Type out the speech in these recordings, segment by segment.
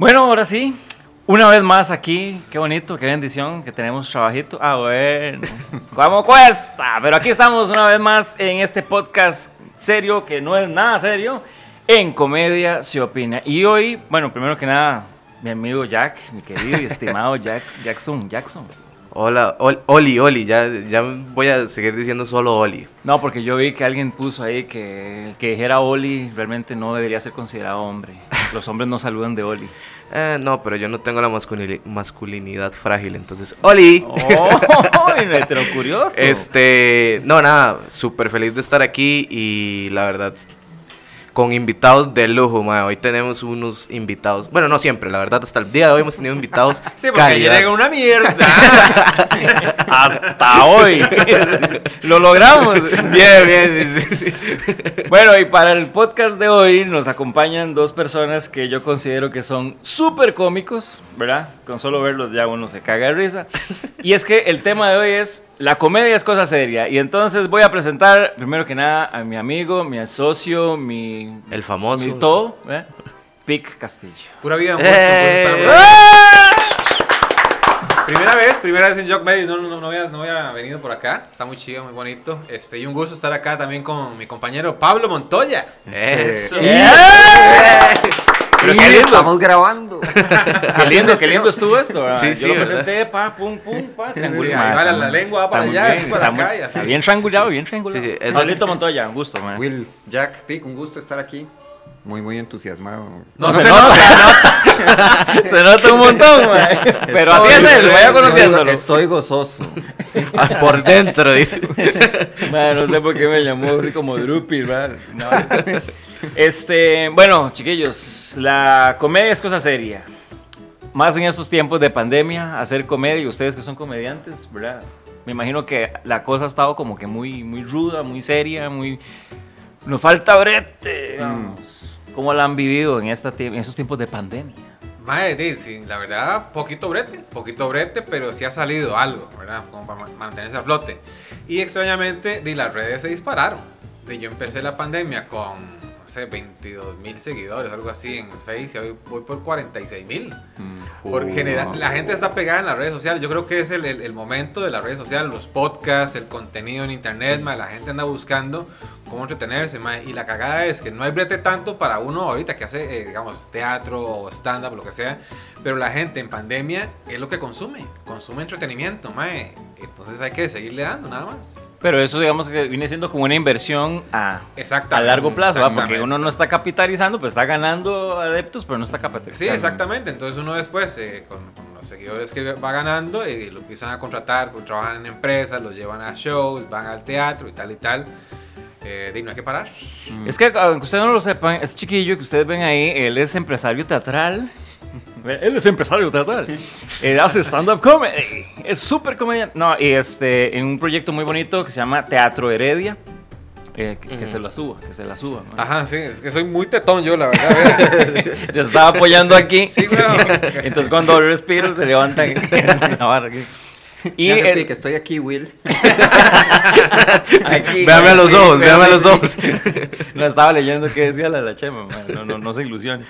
Bueno, ahora sí, una vez más aquí, qué bonito, qué bendición que tenemos trabajito. Ah, bueno, ¿cómo cuesta? Pero aquí estamos una vez más en este podcast serio, que no es nada serio, en Comedia se opina. Y hoy, bueno, primero que nada, mi amigo Jack, mi querido y estimado Jack, Jackson, Jackson. Hola, Ol- Oli, Oli, ya, ya voy a seguir diciendo solo Oli. No, porque yo vi que alguien puso ahí que el que dijera Oli realmente no debería ser considerado hombre. Los hombres no saludan de Oli. Eh, no, pero yo no tengo la masculini- masculinidad frágil, entonces, Oli. ¡Oh! Curioso. Este, no, nada, súper feliz de estar aquí y la verdad, con invitados de lujo, mae. Hoy tenemos unos invitados, bueno, no siempre, la verdad, hasta el día de hoy hemos tenido invitados. Sí, porque calidad. llega una mierda. Hasta hoy. Lo logramos. Bien, bien, sí, sí, sí. Bueno, y para el podcast de hoy nos acompañan dos personas que yo considero que son súper cómicos, ¿verdad? Con solo verlos ya uno se caga de risa. Y es que el tema de hoy es la comedia es cosa seria. Y entonces voy a presentar, primero que nada, a mi amigo, mi socio, mi... El famoso. Mi todo, ¿eh? Pic Castillo. Pura vida. Eh. Primera vez, primera vez en Jock Medios. No, no, no, había, no había venido por acá. Está muy chido, muy bonito. Este, y un gusto estar acá también con mi compañero Pablo Montoya. Eso. Pero Y qué lindo. estamos grabando. Qué lindo, qué lindo estuvo esto. ¿verdad? Sí, Yo sí, lo ¿verdad? presenté, pa, pum, pum, pa, Sí, triangulado. la, lengua va para allá, bien, para muy- acá. así. Bien triangulado, bien triangulado. Sí, sí, eso- Pablito Montoya, un gusto, man. Will, Jack, Pic, un gusto estar aquí. Muy, muy entusiasmado. No, se se, nota. nota. Se nota un montón, man. Pero así es él, vaya conociéndolo. Estoy gozoso. Ah, Por dentro, dice. Man, no sé por qué me llamó así como Drupi, man. No, Este, bueno, chiquillos, la comedia es cosa seria. Más en estos tiempos de pandemia, hacer comedia, y ustedes que son comediantes, ¿verdad? Me imagino que la cosa ha estado como que muy, muy ruda, muy seria, muy... Nos falta brete, digamos. ¿Cómo la han vivido en, esta, en estos tiempos de pandemia? Di, sí, la verdad, poquito brete, poquito brete, pero sí ha salido algo, ¿verdad? Como para ma- mantenerse a flote. Y extrañamente, di, las redes se dispararon. Di, yo empecé la pandemia con, sé, 22 mil seguidores, algo así en Face, y hoy voy por 46 mil. Porque genera- la gente está pegada en las redes sociales. Yo creo que es el, el- el momento de las redes sociales, los podcasts, el contenido en internet, mae, la gente anda buscando cómo entretenerse, mae, y la cagada es que no hay brete tanto para uno ahorita que hace, eh, digamos, teatro o stand-up, lo que sea, pero la gente en pandemia es lo que consume, consume entretenimiento, mae. entonces hay que seguirle dando, nada más. Pero eso digamos que viene siendo como una inversión a, a largo plazo, porque uno no está capitalizando, pues está ganando adeptos, pero no está Sí, capitalizando. exactamente. Entonces uno después, eh, con, con los seguidores que va ganando, eh, lo empiezan a contratar, pues, trabajan en empresas, los llevan a shows, van al teatro y tal y tal. Eh, no hay que parar. Es que aunque ustedes no lo sepan, es chiquillo que ustedes ven ahí, él es empresario teatral. Él es empresario teatral. Él hace stand-up comedy. Es súper comediante. No, y este, en un proyecto muy bonito que se llama Teatro Heredia. eh, que, que se la suba, que se la suba. ¿no? Ajá, sí, es que soy muy tetón yo, la verdad. Yo estaba apoyando aquí. Sí, weón. Entonces cuando respiro se levantan la barra aquí. Y el- Pic, estoy aquí, Will. aquí- Véame a los ojos, véame a los ojos. No estaba leyendo qué decía la de la chema, man. no, no, no se ilusione.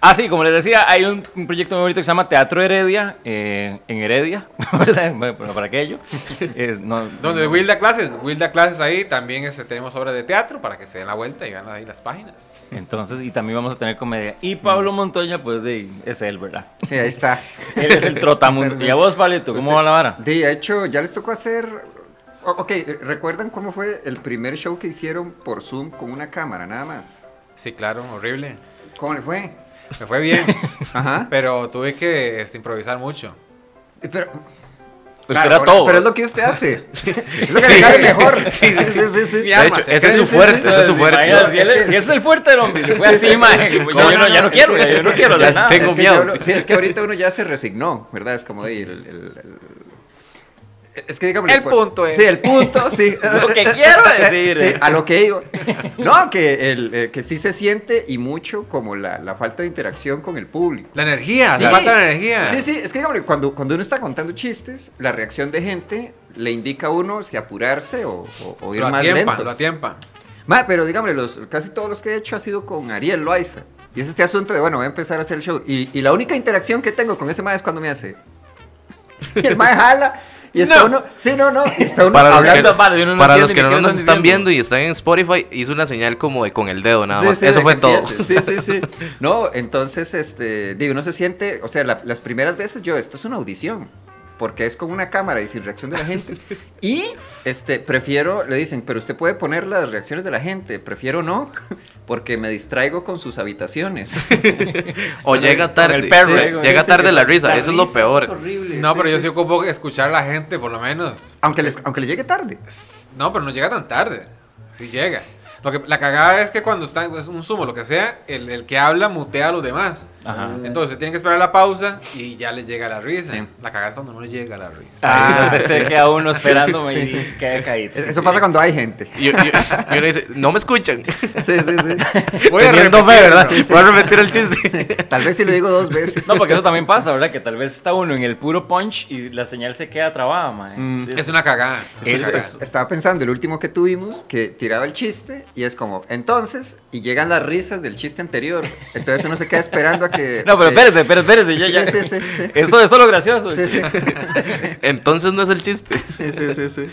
Ah, sí, como les decía, hay un, un proyecto muy bonito que se llama Teatro Heredia, eh, en Heredia, ¿verdad? Bueno, para aquello. Es, no, Donde Will da clases, Will da clases ahí, también este, tenemos obras de teatro para que se den la vuelta y vean ahí las páginas. Entonces, y también vamos a tener comedia. Y Pablo Montoya, pues, de, es él, ¿verdad? Sí, ahí está. Él es el trotamundo. ¿Y a vos, Pablito, cómo va la vara? De hecho, ya les tocó hacer. Ok, ¿recuerdan cómo fue el primer show que hicieron por Zoom con una cámara, nada más? Sí, claro, horrible. ¿Cómo le fue? Me fue bien, Ajá. pero tuve que este, improvisar mucho. Pero, Pues claro, era pero- todo. Pero es lo que usted hace. Es lo que le sale mejor. Sí, sí, sí. sí, De hecho, ese es su sí, fuerte, sí. ese es su fuerte. Imagina, si, él es- si ese es el fuerte del hombre, le fue así, man. Yo, yo no, ya no quiero, ya, yo no quiero Ya nada. tengo Es que miedo. sí, es que ahorita uno ya se resignó, ¿verdad? Es como de, el, el- el- es que digamos El punto es- Sí, el punto, sí. Lo que quiero decir. Sí, a lo que digo. No, que, el, eh, que sí se siente y mucho como la, la falta de interacción con el público. La energía, Sí. la falta de energía. Sí, sí, es que digamos, cuando, cuando uno está contando chistes, la reacción de gente le indica a uno si apurarse o, o- o ir Lo más atiempa, lento. lo atiempa. Ma, pero dígame, los, casi todos los que he hecho ha sido con Ariel Loaiza. Y es este asunto de, bueno, voy a empezar a hacer el show. Y, y la única interacción que tengo con ese mae es cuando me hace. Y el mae jala. Y está No. uno. Sí, no, no. Y está uno Para los Hablando que, para, no para los que no nos están diciendo. viendo y están en Spotify, hizo una señal como de con el dedo nada Sí, más. sí, Eso fue todo. empiece. Sí, sí, sí. No, entonces, este, digo, uno se siente, o sea, la- las primeras veces yo, esto es una audición, porque es con una cámara y sin reacción de la gente. Y, este, prefiero, le dicen, pero usted puede poner las reacciones de la gente, prefiero no, porque me distraigo con sus habitaciones. O llega tarde. el perro, sí, llega tarde la risa, la eso es lo peor. horrible. No, pero yo sí sí. ocupo escuchar a la gente, por lo menos. Aunque, les- aunque le llegue tarde. No, pero no llega tan tarde. Sí llega. Lo que, la cagada es que cuando está es un sumo, lo que sea, el, el que habla mutea a los demás. Ajá. Entonces tienen que esperar la pausa y ya le llega la risa. Sí. La cagada es cuando no le llega la risa. Ah, Ah, se sí. queda uno esperándome Sí, y sí. queda caído. Eso pasa cuando hay gente. Y, y- y uno dice, no me escuchan. Sí, sí, sí. Voy a Teniendo fe. ¿verdad? Sí, sí. Voy a repetir el chiste. Tal vez si lo digo dos veces. No, porque eso también pasa, ¿verdad? Que tal vez está uno en el puro punch y la señal se queda trabada, mae. Mm. Es una cagada. es una Eso cagada. es- Estaba pensando, el último que tuvimos, que tiraba el chiste y es como, entonces, y llegan las risas del chiste anterior. Entonces uno se queda esperando a que... No, pero espérese, pero espérese, ya, ya. Sí, sí, sí, sí. Esto, esto es lo gracioso. Entonces no es el chiste. Sí, sí, sí, sí.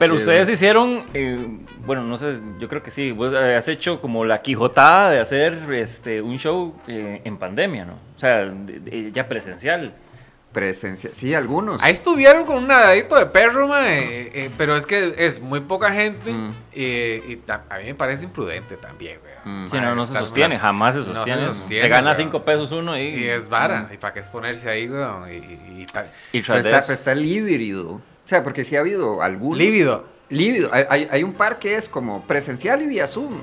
Pero ustedes hicieron, eh, bueno, no sé, yo creo que sí, vos eh, has hecho como la quijotada de hacer este un show eh, en pandemia, ¿no? O sea, ya presencial. Presencia. Sí, algunos. Ahí estuvieron con un nadadito de perro, mae, eh, pero es que es muy poca gente Mm. eh, y a mí me parece imprudente también, weón. Mm. Sí, no, no se sostiene, jamás se no se sostiene. Se, gana weón. cinco pesos uno y, Y es vara, y para qué exponerse ahí, weón, y, y- y tal. y Pero está, pero está lívido. O sea, porque sí ha habido algunos. Lívido. Lívido. Hay, hay, hay un par que es como presencial y vía Zoom.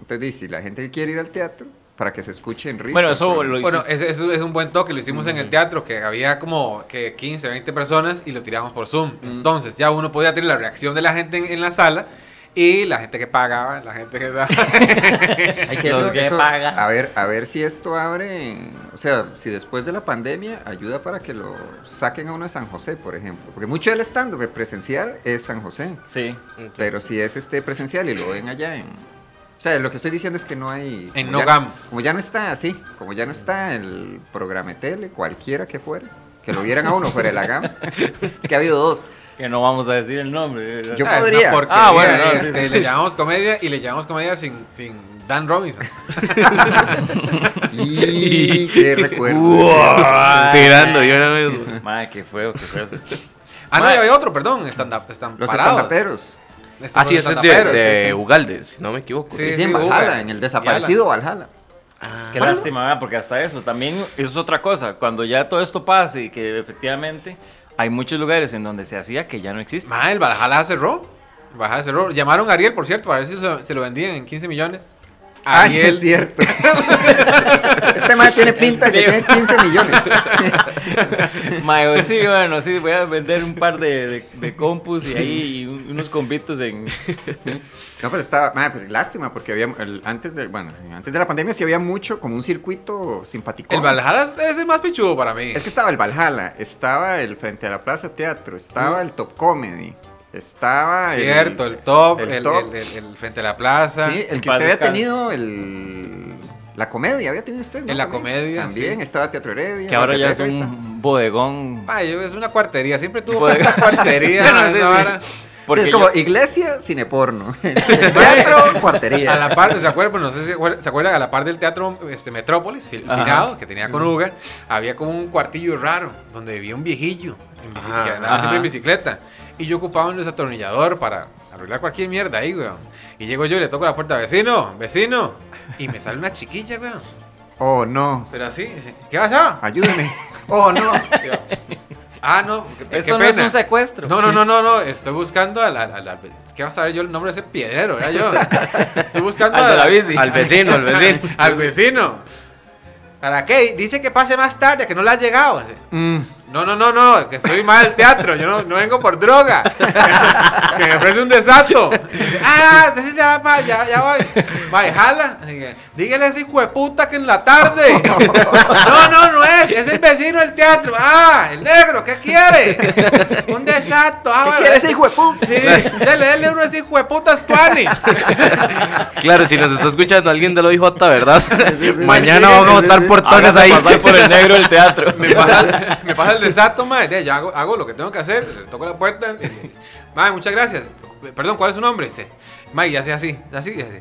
Entonces dice, la gente que quiere ir al teatro para que se escuche en risa. Bueno, eso lo Bueno, ese es un buen toque, lo hicimos en el teatro, que había como que 15, 20 personas y lo tiramos por Zoom. Mm. Entonces ya uno podía tener la reacción de la gente en, en la sala y la gente que pagaba, la gente que... Hay que eso- que eso- pagan. a ver, a ver si esto abre, en- o sea, si después de la pandemia ayuda para que lo saquen a uno de San José, por ejemplo, porque mucho del stand up presencial es San José, Sí. pero si es este presencial y lo ven allá en, o sea, lo que estoy diciendo es que no hay, En como ya- Nogam. como ya no está así, como ya no está el programa tele, cualquiera que fuera, que lo vieran a uno fuera de la gama, es que ha habido dos. Que no vamos a decir el nombre. Yo Ah, una podría. Ah, bueno, no, este, sí, le llamamos comedia y le llamamos comedia sin, sin Dan Robinson. Y qué recuerdo. Tirando, yo mismo. Madre, qué feo, qué feo. eso. Ah, no, Mae. y había otro, perdón, stand up, están Los parados. Estandaperos. Estos Ah, son sí, ese es de, de sí, sí. Ugalde, si no me equivoco. Sí, Sí, en Valhalla, en el desaparecido Valhalla. Qué lástima, ¿verdad? porque hasta eso también eso es otra cosa. Cuando ya todo esto pase y que efectivamente hay muchos lugares en donde se hacía que ya no existe. Ma, el Valhalla cerró. Valhalla cerró. Llamaron a Ariel, por cierto, para ver si se, se lo vendían en 15 millones. Ay, Ariel. es cierto. este man tiene pinta que tiene 15 millones. Mae, sí, bueno, sí, voy a vender un par de, de, de compus y ahí y unos combitos en... No, pero estaba, man, pero lástima, porque había, el- antes, de, bueno, antes de la pandemia sí había mucho, como un circuito simpático. El Valhalla es el más pichudo para mí. Es que estaba el Valhalla, estaba el Frente a la Plaza Teatro, estaba el Top Comedy, estaba el- Cierto, el top, el el, top. el- el- el frente a la plaza. Sí, el que usted había tenido, el, la comedia, había tenido usted. ¿no? En la comedia, También sí. estaba Teatro Heredia. Que ahora ya es un bodegón. Ay, es una cuartería, siempre tuvo una cuartería. Bueno, sí, es como yo- iglesia, cine porno. Teatro, cuartería. A la par, ¿se acuerdan? Bueno, no sé si se acuerdan. A la par del teatro este, Metrópolis, finado, que tenía con Uga, había como un cuartillo raro, donde vivía un viejillo, en bici- Ajá. que andaba siempre en bicicleta. Y yo ocupaba un desatornillador para arreglar cualquier mierda ahí, weón. Y llego yo y le toco la puerta, vecino, vecino. Y me sale una chiquilla, weón. Oh, no. Pero así, ¿qué pasó? Ayúdeme. Oh, no. Ah, no, qué, qué Esto no es un secuestro. No, no, no, no, no, estoy buscando al, al- al- es que vas a ver yo el nombre de ese piedrero, era yo. Estoy buscando Al la bici. Al vecino, al vecino. al vecino. ¿Para qué? Dice que pase más tarde, que no le ha llegado. Mm, No, no, no, no, que soy mal del teatro, yo no, no vengo por droga. que me ofrece un desato. Ah, entonces ya, ma, ya, ya voy. Mae, jala. Dígale a ese hijo de puta que en la tarde. no, no, no es, es el vecino del teatro. Ah, el negro, ¿qué quiere? Un desato. Ah, bueno. quiere ese hijo de puta? Sí, dele, dele uno a ese hijo de puta Spanish. Claro, si nos está escuchando alguien de lo IJ, ¿verdad? sí, sí. Mañana Sí, vamos a sí, botar sí. portones ahí. pasar por el negro del teatro. me pasa, me pasa el desato, madre. Ya, Yo hago, hago lo que tengo que hacer. Le toco la puerta. Madre, muchas gracias. Perdón, ¿cuál es su nombre? Dice, Madre, ya hace así, así, y así.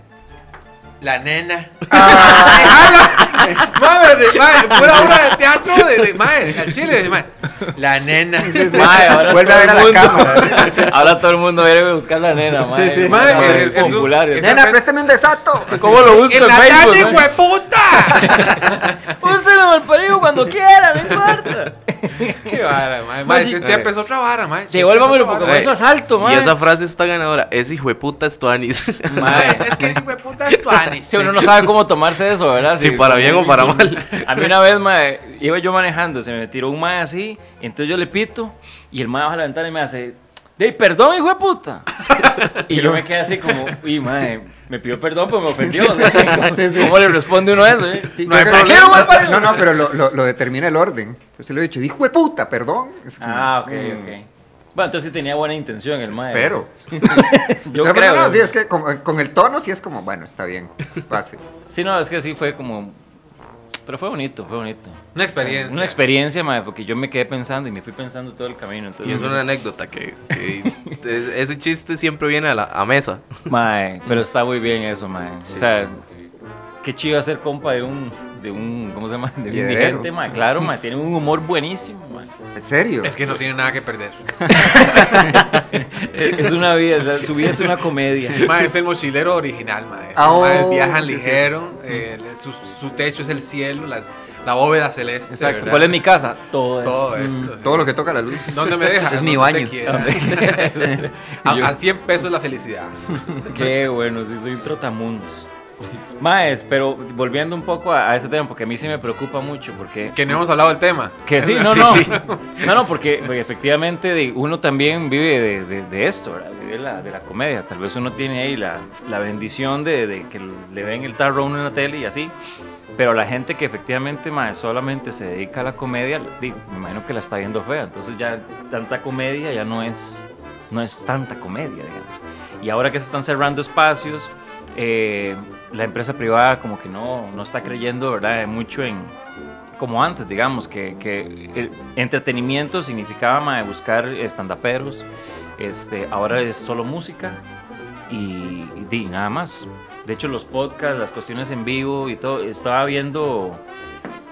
La nena. Madre, de, madre, pura obra de teatro de, de madre, al chile, de, madre. La nena. Mae, ahora Vuelve todo a ver el a la mundo- cámara. Ahora todo el mundo viene a buscar la nena, mae. sí. Mae, Mae, es es- es un- popular. es- Nena, préstame un desato. ¿Cómo lo busco ¡En en la Facebook? tarde, mae? hijo de puta! Úselo al perigo cuando quiera, no importa. Qué vara, madre. Mae, sí. es que siempre es otra vara, madre. Devuélvamelo porque Mae, por eso asalto, Y mae. esa frase está ganadora. Ese hijo de puta es Tuanis. Mae. Es que ese hijo de puta es Tuanis. Si uno no sabe cómo tomarse eso, ¿verdad? Si para bien o para mal. A mí una vez, mae, iba yo manejando, se me tiró un mae así, entonces yo le pito y el mae baja la ventana y me hace, de perdón, hijo de puta. Y yo me quedé así como, uy, mae, me pidió perdón, pero me ofendió. ¿no? Sí, sí. ¿Cómo le responde uno a eso? eh? Sí, No hay problema. No, no, pero lo, lo, lo determina el orden. Yo se lo he dicho, hijo de puta, perdón. Es como, Ah, ok, mm, ok. Bueno, entonces sí tenía buena intención el mae. Espero. Yo Pero, creo. No, no, sí, es que con, con el tono sí es como, bueno, está bien, pase. Sí, no, es que sí fue como... Pero fue bonito, fue bonito. Una experiencia. Una experiencia, mae, porque yo me quedé pensando y me fui pensando todo el camino. Y Entonces, es una anécdota que, que es- ese chiste siempre viene a la a mesa. Mae, pero está muy bien eso, mae. o sea, qué chido ser compa de un, de un, ¿cómo se llama? De un indigente, mae. Claro, mae, tiene un humor buenísimo, mae. ¿En serio? Es que no tiene nada que perder. Es, una vida, la- su vida es una comedia. Ma, es el mochilero original, ma. Ah, oh, maes viajan sí. ligero, eh, su, su techo es el cielo, las, la bóveda celeste. Exacto. ¿verdad? ¿Cuál es mi casa? Todo, Todo es. esto. sí. Todo lo que toca la luz. ¿Dónde me deja? Es mi baño. a, a 100 pesos la felicidad. Qué bueno, sí, soy un trotamundos. Maes, pero volviendo un poco a, a ese tema, porque a mí sí me preocupa mucho, porque Que no hemos hablado del tema. Que sí, no, no. No, no, porque, porque efectivamente uno también vive de, de- de esto, ¿verdad? Vive la, de la comedia. Tal vez uno tiene ahí la, la bendición de, de que le ven el tarro a uno en la tele y así. Pero la gente que efectivamente mae, solamente se dedica a la comedia, di- me imagino que la está viendo fea. Entonces ya tanta comedia ya no es, no es tanta comedia, digamos. Y ahora que se están cerrando espacios, eh, la empresa privada como que no, no está creyendo, ¿verdad? Mucho en, como antes, digamos, que, que el entretenimiento significaba mae, buscar estandaperos, este, ahora es solo música y, y nada más. De hecho, los podcasts, las cuestiones en vivo y todo, estaba viendo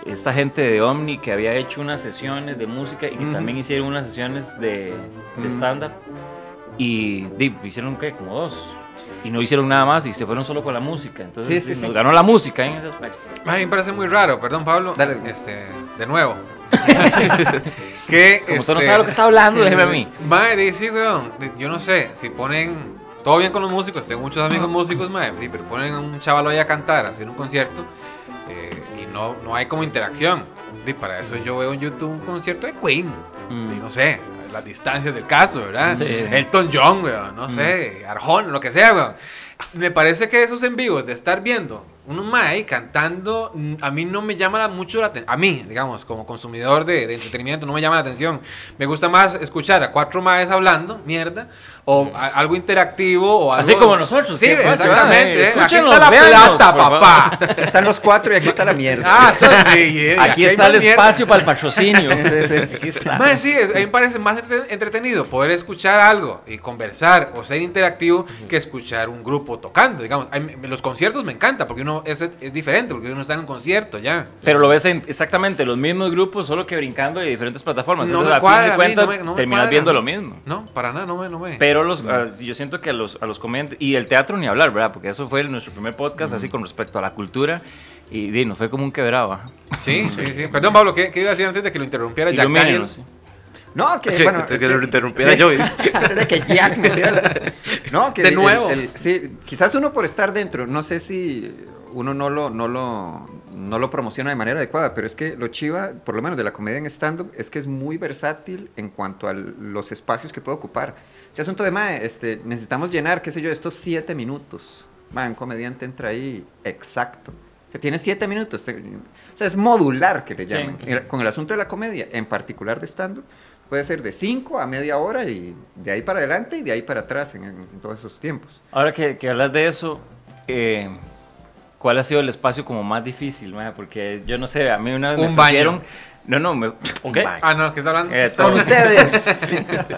esta gente de Omni que había hecho unas sesiones de música y que también hicieron unas sesiones de, de stand-up y di, hicieron, ¿qué? Como dos. Y no hicieron nada más y se fueron solo con la música. Entonces, Sí, sí, di, sí. nos ganó la música en ese aspecto. A mí me parece muy raro, perdón Pablo. Dale. Este, de nuevo. que, Como usted no este, sabe lo que está hablando, déjeme a mí. Mae, dice, weón, yo no sé, si ponen todo bien con los músicos, tengo muchos amigos músicos, mae, sí, pero ponen a un chaval ahí a cantar, a hacer un concierto eh, y no, no hay como interacción. Y para eso yo veo en YouTube un concierto de Queen, Mm. y no sé, las distancias del caso, ¿verdad? Sí. Elton John, weón, no sé, Arjona, lo que sea, weón. Me parece que esos en vivos de estar viendo unos mae cantando, mm, a mí no me llama la- mucho la atención. A mí, digamos, como consumidor de, de entretenimiento, no me llama la atención. Me gusta más escuchar a cuatro maes hablando, mierda, o a- algo interactivo, o algo. Así como nosotros, Sí, exactamente. eh. Aquí escúchenos, está la véannos, plata, papá. Aquí están los cuatro y aquí está la mierda. Ah, eso sí. eh, Aquí hay está el mierda. espacio para el patrocinio. Sí, sí. Aquí está. Mae, sí, es- a mí me parece más entre- entretenido poder escuchar algo y conversar o ser interactivo que escuchar un grupo tocando. Digamos, los conciertos me encantan porque uno es, es diferente, porque uno está en un concierto ya. Pero lo ves en exactamente los mismos grupos, solo que brincando de diferentes plataformas. No Entonces, me cuadra, fin de a cuentas, no no terminas viendo lo mismo. No, para nada, no me. No me. Pero los, yo siento que a los, a los comediantes, y el teatro ni hablar, ¿verdad? Porque eso fue nuestro primer podcast, así con respecto a la cultura, y di, nos fue como un quebrado. Sí, sí, sí. Perdón, Pablo, ¿qué, qué iba a decir antes de que lo interrumpiera Jack sí. No, que bueno. lo interrumpiera sí. yo. Antes de que Jack me diera la- No, que De el- nuevo. el- sí, quizás uno por estar dentro, no sé si uno no lo, no, lo, no lo promociona de manera adecuada, pero es que lo chiva, por lo menos de la comedia en stand-up, es que es muy versátil en cuanto a los espacios que puede ocupar. Ese asunto de, mae, este, necesitamos llenar, qué sé yo, estos siete minutos. Mae, un comediante entra ahí exacto. Que tiene siete minutos. te- o sea, es modular que le llaman. Con el asunto de la comedia, en particular de stand-up, puede ser de cinco a media hora y de ahí para adelante y de ahí para atrás en, en todos esos tiempos. Ahora que, que hablas de eso, eh, ¿cuál ha sido el espacio como más difícil? mae? Porque yo no sé, a mí una vez me Un baño. ofrecieron... No, no, me, un qué? Ah, no, ¿qué está hablando? Eh, todo- Con ustedes,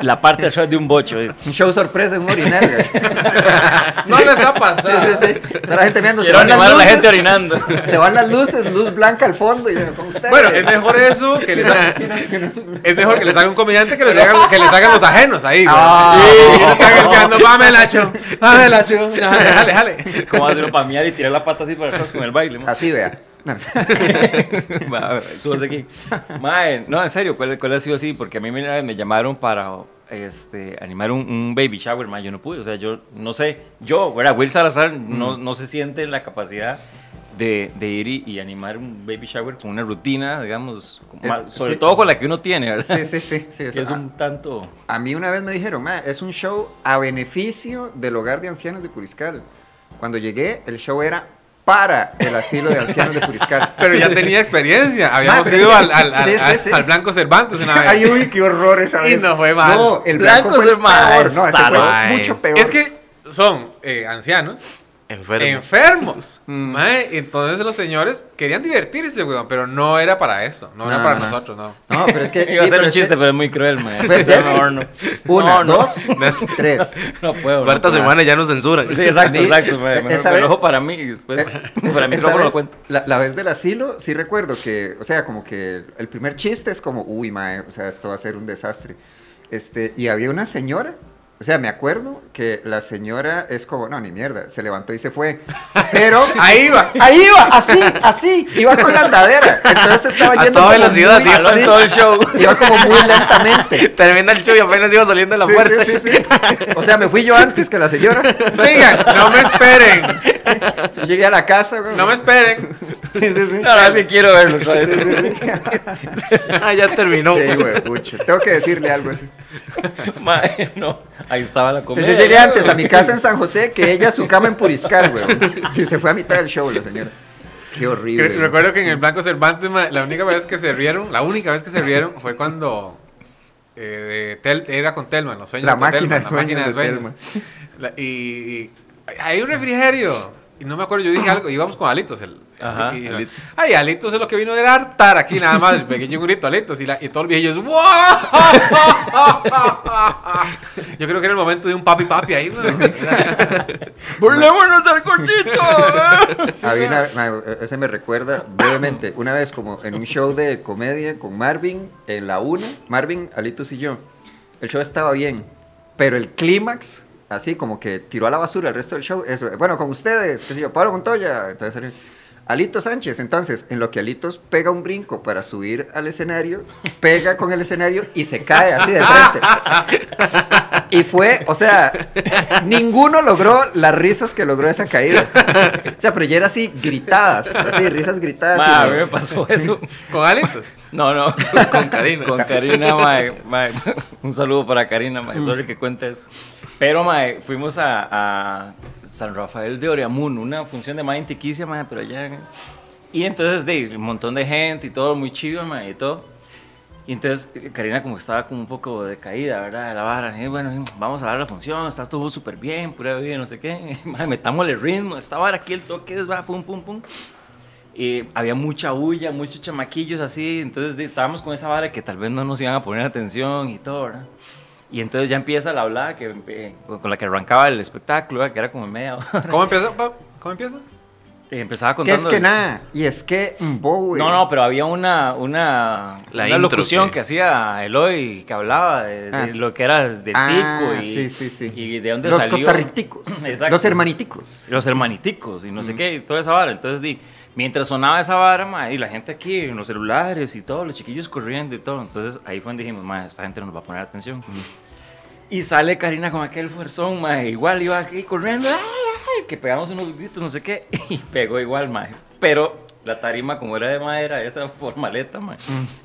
la parte de atrás de un bocho. eh. un show sorpresa en un orinal. Sí, No les ha pasado. sí, sí. Está la gente viendo, se van las animar a la luces, gente orinando. Se van las luces, luz blanca al fondo y yo, con ustedes. Bueno, es mejor eso que les haga, es mejor que les haga un comediante que les hagan, que les hagan los ajenos ahí. Ah. Sí, y ellos están golpeando, Pamela Chu, Pamela Chu. Jale, jale, jale. ¿Cómo hacerlo para miar y tirar la pata así para atrás con el baile? mae? Así vea. No. Va, súbase aquí. Mae, no, en serio, ¿cuál, cuál ha sido así? Porque a mí vez me llamaron para este, animar un, un baby shower, mae, yo no pude. O sea, yo no sé, yo, ¿verdad? Will Salazar no, no se siente en la capacidad de, de ir y, y animar un baby shower con una rutina, digamos, mal- sobre sí. todo con la que uno tiene, ¿verdad? Sí, sí, sí. sí, eso. Es un tanto... A mí una vez me dijeron, "Ma, es un show a beneficio del hogar de ancianos de Puriscal. Cuando llegué, el show era para el asilo de ancianos de Puriscal. Pero ya tenía experiencia. Habíamos Ah, pero ido al, al, al, sí, sí, al- sí. al Blanco Cervantes una vez. Ay, uy, qué horror esa Y vez. no fue mal. No, el Blanco blanco, fue Cervantes, peor. No, ese fue mucho peor. Es que son eh, ancianos Enfermo. enfermos. Mm. Mae, entonces los señores querían divertirse, weón, pero no era para eso. No, era para no, no. nosotros, no. No, pero es que... Iba a ser un que- chiste, pero es muy cruel, mae. Una, No, no. dos, tres. No puedo. no Cuarta semana ya nos censuran. Sí, exacto, exacto. Me, e- me vez- lo dejo para mí y después Es- para mí lo cuento. La, la vez del asilo, sí recuerdo que, o sea, como que el primer chiste es como, uy, mae, o sea, esto va a ser un desastre. Este, y había una señora, o sea, me acuerdo que la señora es como, no, ni mierda, se levantó y se fue. Pero Ahí va. ahí iba, así, así, iba con la andadera. Entonces estaba A yendo toda como velocidad, muy- sí, todo el show. Iba como muy lentamente. Termina el show y apenas iba saliendo de la Sí, puerta. sí, sí, sí. O sea, me fui yo antes que la señora. Sigan, no me esperen. Llegué a la casa, güey. No me esperen. Sí, sí, sí. Ahora sí quiero verlo otra vez. ah, ya terminó. Sí, güey, pucho. Tengo que decirle algo así. Mae, no, ahí estaba la comedia. yo llegué antes a mi casa en San José que ella su cama en Puriscal, güey. Y se fue a mitad del show la señora. Qué horrible. Recuerdo que en el Blanco Cervantes, ma, la única vez que se rieron, la única vez que se rieron fue cuando eh, de Tel- era con Telma, los sueños La de máquina Telma, de sueños de Telma. La- y, y hay un refrigerio. Y no me acuerdo, yo dije algo, íbamos con Alitos. El, Ajá, y- Alitos. Ay, Alitos es lo que vino de hartar aquí nada más, el pequeño grito, Alitos. Y, la, y todo el viejillo es ¡Wow! Yo creo que era el momento de un papi papi ahí. ¡Burlémonos del cortito! Había una- ma- ese me recuerda brevemente, una vez como en un show de comedia con Marvin en la una, Marvin, Alitos y yo. El show estaba bien, pero el clímax, así como que tiró a la basura el resto del show, eso, bueno, con ustedes, qué sé yo, Pablo Montoya, entonces Alito Sánchez, entonces, en lo que Alitos pega un brinco para subir al escenario, pega con el escenario y se cae así de frente. Y fue, o sea, ninguno logró las risas que logró esa caída. O sea, pero ya era así, gritadas, así, risas gritadas. Mae, a mí me pasó eso. Con Alitos. No, no. Con Karina. Con Karina. Un saludo para Karina, mae. Sorry que cuentes. Pero, mae, fuimos a, San Rafael de Oriamun, una función de mae en Tiquicia, mae, pero allá. Y entonces, de un montón de gente y todo, muy chido, mae, y todo. Y entonces, Karina como estaba como un poco decaída, ¿verdad? De la vara. Y bueno, vamos a dar la función, está todo súper bien, pura vida, no sé qué. Metámosle ritmo, esta vara aquí, el toque es, va, pum, pum, pum. Y había mucha bulla, muchos chamaquillos así, entonces estábamos con esa vara que tal vez no nos iban a poner atención y todo, ¿verdad? Y entonces ya empieza la hablada que, eh, con la que arrancaba el espectáculo, que era como en media hora. ¿Cómo empieza? pa? ¿Cómo empieza? Y empezaba Que contando... es que nada, y es que mm, Bowie. No, no, pero había una, una, La una intro locución que- que... hacía Eloy, que hablaba de, de Ah. lo que era del Ah, tico y, sí, sí, sí. y de dónde Los salió. costarriticos. Exacto. Los hermaniticos. los hermaniticos y no sé qué, y toda esa vara. Entonces, di, mientras sonaba esa vara, ma, y la gente aquí en los celulares y todo, los chiquillos corriendo y todo. Entonces, ahí fue donde dijimos, ma, esta gente no nos va a poner atención. Y sale Karina con aquel fuerzón, ma, igual iba aquí corriendo, ¡ay, ay, que pegamos unos gritos, no sé qué, y pegó igual, mae. Pero la tarima, como era de madera, esa formaleta, mae,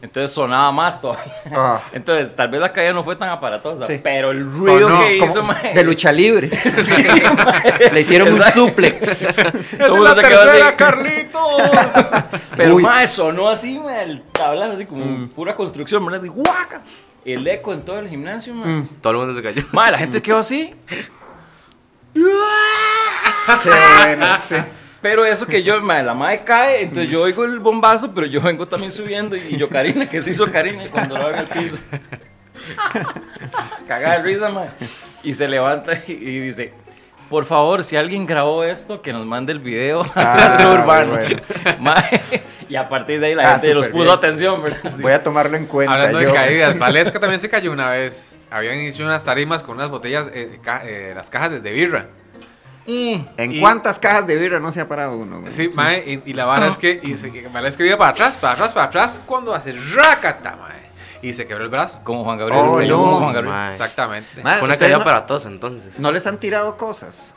entonces sonaba más todavía. Ah. Entonces, tal vez la caída no fue tan aparatosa, Sí. pero el ruido Sonó que hizo, mae. de lucha libre. Sí, mae. Le hicieron un suplex. Se quedó así. Carlitos! Pero mae, sonó así, mae, el tablazo así como Mm. pura construcción, ¿verdad? Y guaca. El eco en todo el gimnasio. Mm. Todo el mundo se cayó. Mae, la gente quedó así. Qué bueno, sí. Pero eso que yo, mae, la madre cae, entonces yo oigo el bombazo, pero yo vengo también subiendo y, y yo, Karina, ¿qué se hizo Karina? Y cuando lo hago el piso. Cagada de risa, mae. Y se levanta y, y dice, por favor, si alguien grabó esto, que nos mande el video Ah, Teatro Urbano. bueno. Y a partir de ahí la Ah, gente súper puso bien. atención. Voy a tomarlo en cuenta. Hablando de caídas, Valesca también se cayó una vez. Habían hecho unas tarimas con unas botellas, eh, ca- eh, las cajas de birra. Mm. ¿En Y- cuántas cajas de birra no se ha parado uno? güey? Sí, mae, y, y la vara es que y se, Valesca iba para atrás, para atrás, para atrás, cuando hace rácata, mae. Y se quebró el brazo. Como Juan Gabriel. Oh, no, como Juan Gabriel. Exactamente. Fue una ¿ustedes caída no- para todos entonces. ¿No les han tirado cosas?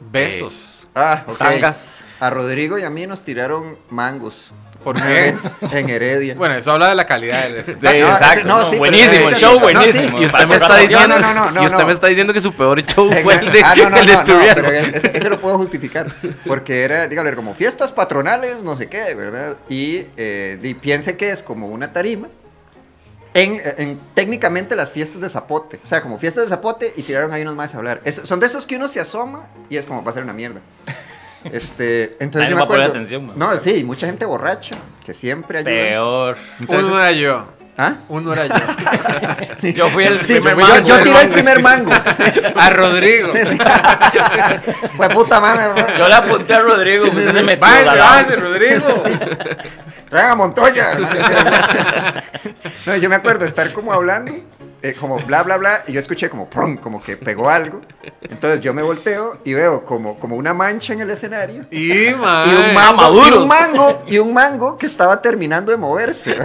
Besos. Ah, ok. Tangas. A Rodrigo y a mí nos tiraron mangos. ¿Por qué? En Heredia. Bueno, eso habla de la calidad del Sí, espectáculo. No, exacto. ese- no, no, sí, buenísimo, el show no, sí. buenísimo. Y usted me está diciendo, No, no, no, y usted no. me está diciendo que su peor show En- fue el de, ah, no, no, el de no, no, Turrialba. pero ese, ese lo puedo justificar. Porque era, dígale, como fiestas patronales, no sé qué, ¿verdad? Y, eh, y piense que es como una tarima. En, en- técnicamente las fiestas de Zapote. O sea, como fiestas de Zapote y tiraron ahí unos más a hablar. Es- son de esos que uno se asoma y es como va a ser una mierda. Este, entonces yo me a poner acuerdo. atención, no, sí, mucha gente borracha que siempre ayuda. Peor. Entonces- Uno era yo. ¿Ah? Uno era yo. Yo fui el Sí, primer mango. yo tiré el primer sí. mango. A Rodrigo. Fue puta madre. Yo le apunté a Rodrigo, pues se metió Váyase, la lava. váyase, Rodrigo. Traigan a Montoya. No, yo me acuerdo estar como hablando, eh, como bla, bla, bla, y yo escuché como prum, como que pegó algo. Entonces yo me volteo y veo como, como una mancha en el escenario. Y, Y un, mango, y un mango, y un mango que estaba terminando de moverse.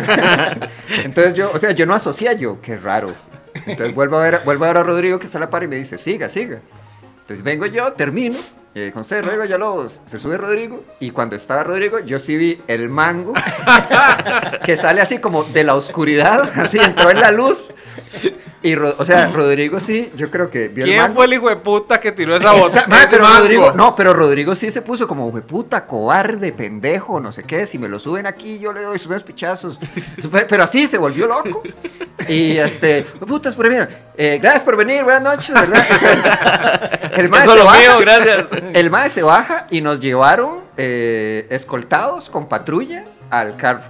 Entonces yo, o sea, yo no asocié yo, qué raro. Entonces vuelvo a ver, vuelvo a ver a Rodrigo que está a la par y me dice, siga, siga. Entonces vengo yo, termino, eh, con luego ya los, se sube Rodrigo, y cuando estaba Rodrigo, yo sí vi el mango, que sale así como de la oscuridad, así entró en la luz, y, o sea, Rodrigo sí, yo creo que vio el ¿Quién mango. fue el hijo de puta que tiró esa bota? Pero? Rodrigo, no, pero Rodrigo sí se puso como, "Hue puta, cobarde, pendejo, no sé qué, si me lo suben aquí, yo le doy sus pichazos. Pero- así se volvió loco. Y este, "Hue putas, pero mira, eh, gracias por venir, buenas noches, ¿verdad? Entonces, el mae Eso se baja, mío, gracias. el mae se baja y nos llevaron eh, escoltados con patrulla al carro.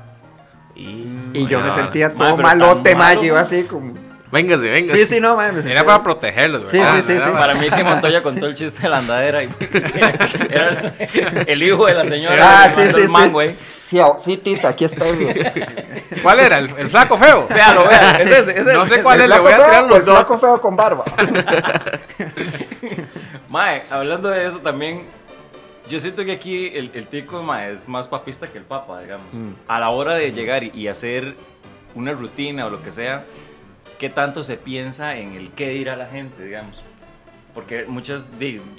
Y, Y yo me sentía todo malote, malo, yo así como... Véngase, véngase. Sí, sí, no, mae, me Era sentía- para protegerlos, Sí, ¿verdad? sí, sí, Era sí. Para mí que Montoya contó el chiste de la andadera y era el hijo de la señora Ah, sí, sí, el sí. Sí, oh, sí, Tita, aquí está. güey. ¿Cuál era? ¿El, el flaco feo? Véalo, véalo, es ese, es No sé cuál ¿El es, le voy a tirar los el dos. flaco feo con barba. Mae, hablando de eso también, yo siento que aquí el, el tico mae, es más papista que el papa, digamos. Mm. A la hora de llegar y, y hacer una rutina o lo que sea, ¿qué tanto se piensa en el qué dirá la gente, digamos? Porque muchas,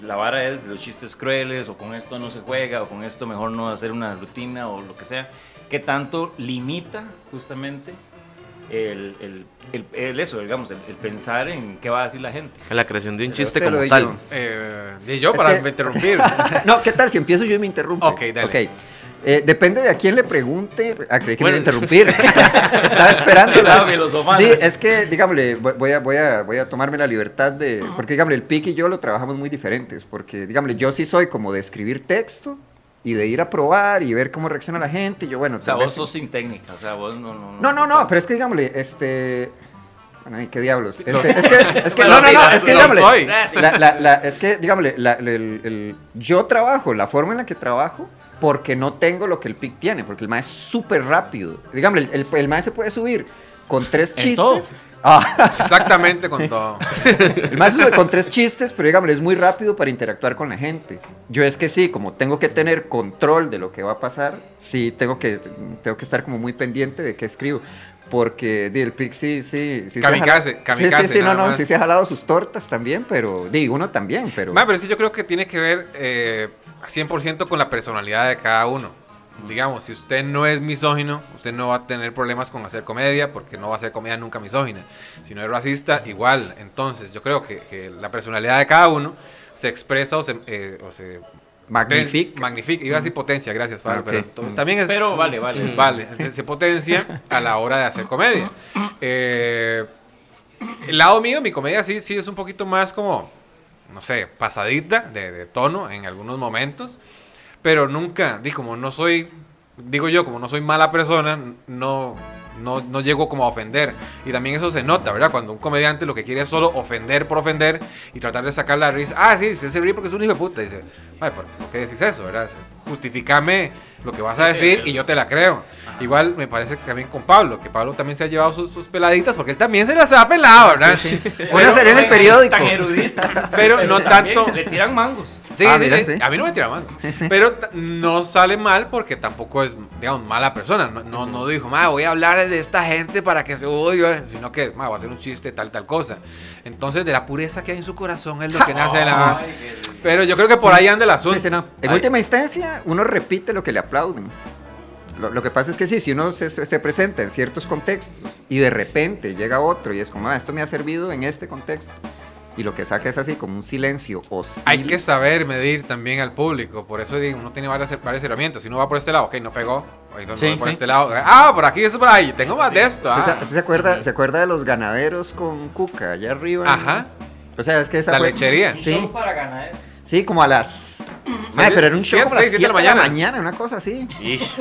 la vara es los chistes crueles, o con esto no se juega, o con esto mejor no hacer una rutina, o lo que sea. ¿Qué tanto limita justamente el, el, el- el eso, digamos, el, el pensar en qué va a decir la gente? En la creación de un Pero chiste como tal. yo. Eh, y yo Es para que- interrumpir. No, ¿qué tal si empiezo yo y me interrumpe? Ok, dale. Ok. Eh, depende de a quién le pregunte. Ah, creí que me iba a Bueno. interrumpir. Estaba esperando. Estaba. Sí, es que, dígame, voy a, voy, a, voy a tomarme la libertad de... Porque, dígame, el PIC y yo lo trabajamos muy diferentes. Porque, dígame, yo sí soy como de escribir texto y de ir a probar y ver cómo reacciona la gente. Y yo, bueno, O sea, vos vez- sos sin técnica, o sea, vos no... No, No, no, no, pero es que digámosle, este. Bueno, ay, qué diablos. Este, es que, es que, Bueno, no, no, no, es que soy. La, la, la, es que, digámosle, la- el, el- yo trabajo, la forma en la que trabajo, porque no tengo lo que el PIC tiene, porque el MAE es súper rápido. Digámosle, el, el, el MAE se puede subir con tres chistes. todo. Ah, Exactamente con todo. el MAE se sube con tres chistes, pero digámosle, es muy rápido para interactuar con la gente. Yo es que sí, como tengo que tener control de lo que va a pasar, sí, tengo que, tengo que estar como muy pendiente de qué escribo. Porque di, el Pic sí, sí, sí. se Kamikaze, kamikaze, Sí, sí, no, no, más. sí se ha jalado sus tortas también, pero digo, uno también, pero. Ma, pero es que yo creo que tiene que ver eh, 100% con la personalidad de cada uno. Digamos, si usted no es misógino, usted no va a tener problemas con hacer comedia, porque no va a hacer comedia nunca misógina. Si no es racista, igual. Entonces, yo creo que, que la personalidad de cada uno se expresa o se, eh, o se Magnifica. Magnifica, iba a decir potencia, gracias, Fabio, Ok. pero también es... Pero vale, vale. Vale, entonces se potencia a la hora de hacer comedia. Eh, el lado mío, mi comedia sí, sí es un poquito más como, no sé, pasadita de, de tono en algunos momentos, pero nunca, di, como no soy, digo yo, como no soy mala persona, no, no, no llego como a ofender. Y también eso se nota, ¿verdad? Cuando un comediante lo que quiere es solo ofender por ofender y tratar de sacar la risa. Ah, sí, se ríe porque es un hijo de puta. Dice, ay, ¿por qué decís eso, verdad? Justificame lo que vas a decir y yo te la creo. Igual me parece que también con Pablo, que Pablo también se ha llevado sus, sus peladitas porque él también se las ha pelado, ¿verdad? Sí, sí. Pero- Uno salió en el periódico. Tan erudito. Pero no tanto- Le tiran mangos. Sí, Ah, sí, mira, sí. sí. a mí no me tira mal. Pero no sale mal porque tampoco es, digamos, mala persona. No, no, no dijo, ma, voy a hablar de esta gente para que se odie, sino que, ma, voy a hacer un chiste, tal, tal cosa. Entonces, de la pureza que hay en su corazón es lo que nace de la... Ay, Pero yo creo que por ahí anda el asunto. Sí, sí, no. En Ay, última instancia, uno repite lo que le aplauden. Lo, lo que pasa es que sí, si uno se, se- se presenta en ciertos contextos y de repente llega otro y es como, ah, esto me ha servido en este contexto. Y lo que saca es así como un silencio hostil. Hay que saber medir también al público. Por eso digo, uno tiene varias, varias herramientas. Si uno va por este lado, ok, no pegó. No Sí, voy por sí. este lado. Ah, por aquí, eso por ahí. Tengo más de esto. ¿Usted, ah. se- se, acuerda, se acuerda de los ganaderos con cuca allá arriba? Ajá. O sea, es que esa La fue- lechería. Sí. para ganar. Sí, como a las... Mae, pero era un show como a las seis, 7 siete de la mañana. mañana, una cosa así. Ish,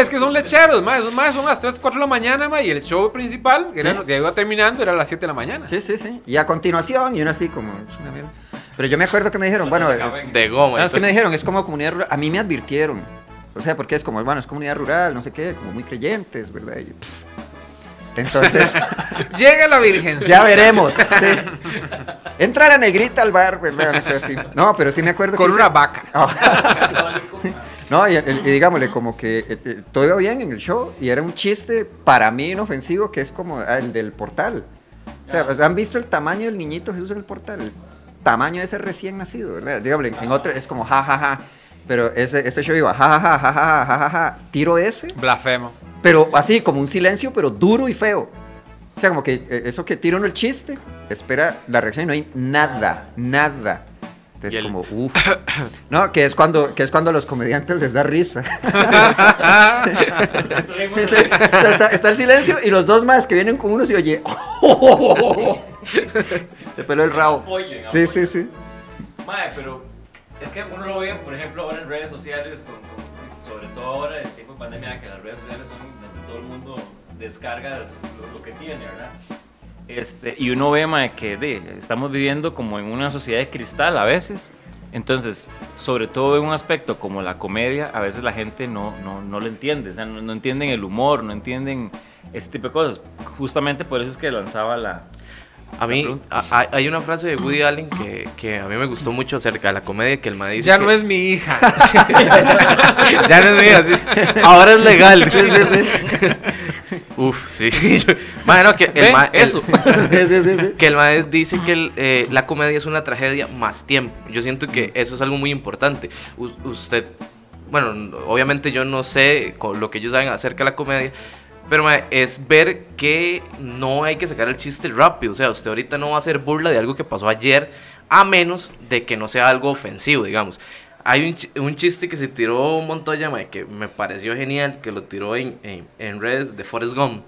es que son lecheros, ma, esos más son las 3, 4 de la mañana, ma, y el show principal, que era, iba terminando, era a las 7 de la mañana. Sí, sí, sí. Y a continuación, y uno así como... es una mierda. Pero yo me acuerdo que me dijeron, bueno, es- De goma. No, es que me dijeron, es como comunidad rural. A mí me advirtieron. O sea, porque es como, bueno, es comunidad rural, no sé qué, como muy creyentes, ¿verdad? Y yo, pff. Entonces, Llega la virgen. ya veremos. sí. Entra la negrita al bar. No, pero sí me acuerdo Con que una hice- vaca. No, y, digámosle, como que eh, eh, todo iba bien en el show y era un chiste para mí inofensivo que es como ah, el del portal. O sea, pues, ¿han visto el tamaño del niñito Jesús en el portal? El tamaño de ese recién nacido, ¿verdad? Dígame, en, en otro es como ja, ja, ja. Pero ese, ese show iba ja, ja, ja, ja, ja, ja, ja, ja. Tiro ese, Blasfemo. pero así, como un silencio, pero duro y feo. O sea, como que eh, eso que tira uno el chiste, espera la reacción y no hay nada, nada. Entonces, Y el- como, uff. No, que es, cuando, que es cuando a los comediantes les da risa. Sí, sí. Está, está el silencio y los dos más que vienen con uno se oye. Se peló el rabo. Apoyen, Sí, apoyen. sí, sí. Mae, pero es que uno lo ve, por ejemplo, ahora en redes sociales, con- con- sobre todo ahora en tiempo de pandemia, que las redes sociales son donde todo el mundo descarga lo, lo que tiene, ¿verdad? Este, y uno ve, mae, que de, estamos viviendo como en una sociedad de cristal a veces. Entonces, sobre todo en un aspecto como la comedia, a veces la gente no, no, no lo entiende, o sea, no, no entienden el humor, no entienden ese tipo de cosas. Justamente por eso es que lanzaba la... A mí, a- a- hay una frase de Woody Allen que, que a mí me gustó mucho acerca de la comedia, que el ma dice Ya que- no es mi hija. ya no es mía, sí. Ahora es legal. Sí, sí, sí. Uf, sí. Bueno, que el ma- el- Eso. Sí, sí, sí, sí. que el maestro dice que el, eh, la comedia es una tragedia más tiempo. Yo siento que eso es algo muy importante. U- usted, bueno, obviamente yo no sé con lo que ellos saben acerca de la comedia, pero mae, es ver que no hay que sacar el chiste rápido. O sea, usted ahorita no va a hacer burla de algo que pasó ayer, a menos de que no sea algo ofensivo, digamos. Hay un, un chiste que se tiró Montoya, mae, que me pareció genial, que lo tiró en, en, en redes de Forrest Gump.